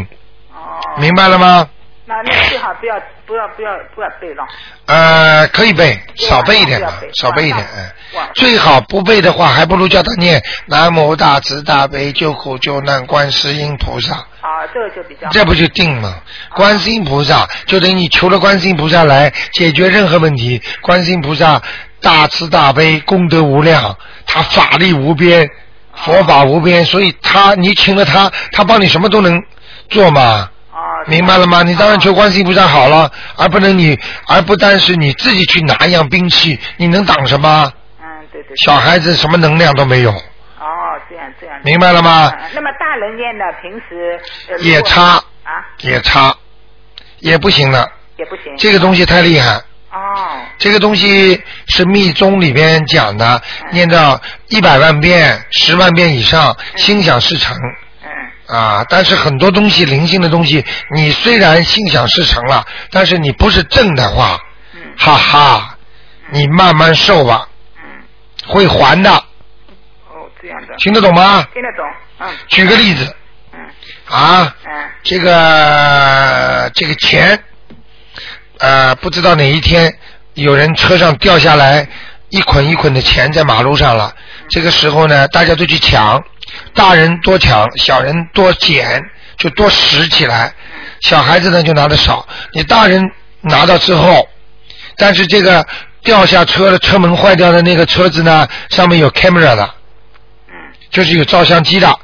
哦，明白了吗？那那最好不要不要不要不要背了。呃，可以背，少背一点吧少背一点，嗯。哇最好不背的话，还不如叫他念南无大慈大悲救苦救难观世音菩萨，啊，这个就比较好。这不就定吗？观世音菩萨就等于你求了观世音菩萨来解决任何问题，观世音菩萨大慈大悲，功德无量，他法力无边，佛法无边，所以他你请了他，他帮你什么都能做嘛。明白了吗？你当然求观世音菩萨好了，而不能你，而不单是你自己去拿一样兵器，你能挡什么？嗯，对对。小孩子什么能量都没有。明白了吗嗯那么大人念的，平时呃也差啊，也差，也不行了。也不行。这个东西太厉害。哦。这个东西是密宗里边讲的，念到一百万遍、十万遍以上，心想事成。嗯啊，但是很多东西灵性的东西，你虽然心想事成了，但是你不是正的话，哈哈，你慢慢受吧，会还的。哦，这样的。听得懂吗？听得懂，嗯。举个例子，啊，这个这个钱，呃，不知道哪一天有人车上掉下来一捆一捆的钱在马路上了，这个时候呢，大家都去抢，大人多抢，小人多捡，就多拾起来，小孩子呢就拿的少，你大人拿到之后，但是这个掉下车的车门坏掉的那个车子呢，上面有 camera 的，就是有照相机的，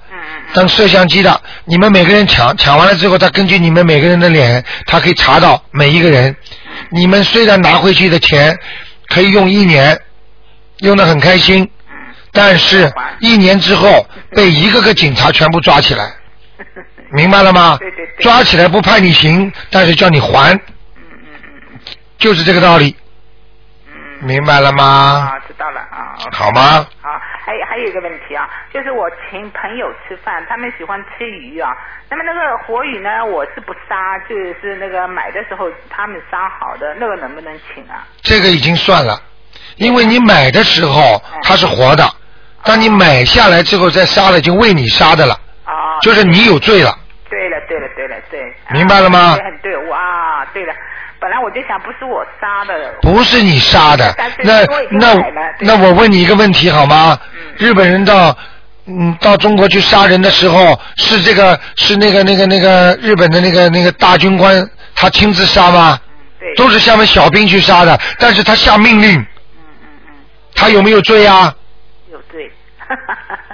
当摄像机的，你们每个人抢抢完了之后，他根据你们每个人的脸，他可以查到每一个人。你们虽然拿回去的钱可以用一年，用的很开心，但是一年之后被一个个警察全部抓起来，明白了吗？抓起来不判你刑，但是叫你还，就是这个道理。明白了吗？啊，知道了啊。好吗？啊，还有还有一个问题啊，就是我请朋友吃饭，他们喜欢吃鱼啊。那么那个活鱼呢，我是不杀，就是那个买的时候他们杀好的，那个能不能请啊？这个已经算了，因为你买的时候它是活的，当你买下来之后再杀了，就为你杀的了，啊。就是你有罪了。对了，对了，对了，对。明白了吗对，很对，哇，对了。本来我就想不是我杀的，不是你杀的，那那那我问你一个问题好吗？日本人到嗯到中国去杀人的时候，是这个是那个那个那个日本的那个那个大军官他亲自杀吗？对都是下面小兵去杀的，但是他下命令，他有没有罪啊？有罪。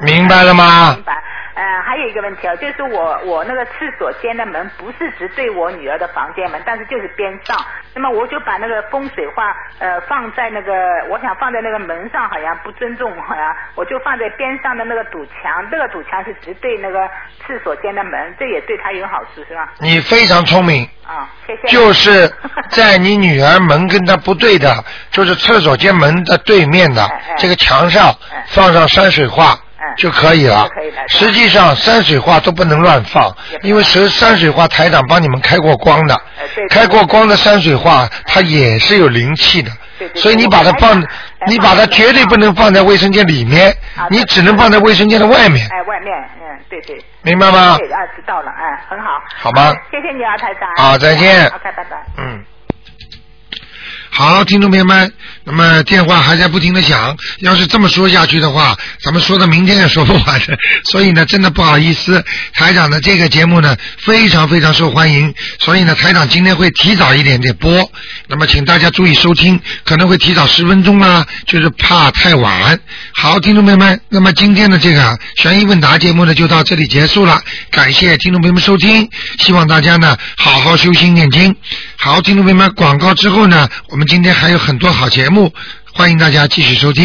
明白了吗 明？白。嗯、还有一个问题啊，就是我我那个厕所间的门不是直对我女儿的房间门，但是就是边上。那么我就把那个风水画呃放在那个，我想放在那个门上，好像不尊重，好像我就放在边上的那个堵墙，那个堵墙是直对那个厕所间的门，这也对她有好处是吧？你非常聪明，啊，谢谢。就是在你女儿门跟她不对的，就是厕所间门的对面的 这个墙上放上山水画就可以了。实际上山水画都不能乱放，因为是山水画台长帮你们开过光的，开过光的山水画它也是有灵气的，所以你把它放，你把它绝对不能放在卫生间里面，你只能放在卫生间的外面，哎，外面，嗯，对对。明白吗对啊，知道了，哎，很好。好吗谢谢你啊，台长。好再见 OK，拜拜。嗯。好，听众朋友们，那么电话还在不停的响，要是这么说下去的话，咱们说到明天也说不完。所以呢，真的不好意思，台长的这个节目呢非常非常受欢迎，所以呢，台长今天会提早一点点播，那么请大家注意收听，可能会提早十分钟啦，就是怕太晚。好，听众朋友们，那么今天的这个悬疑问答节目呢就到这里结束了，感谢听众朋友们收听，希望大家呢好好修心念经。好，听众朋友们，广告之后呢，我们今天还有很多好节目目，欢迎大家继续收听。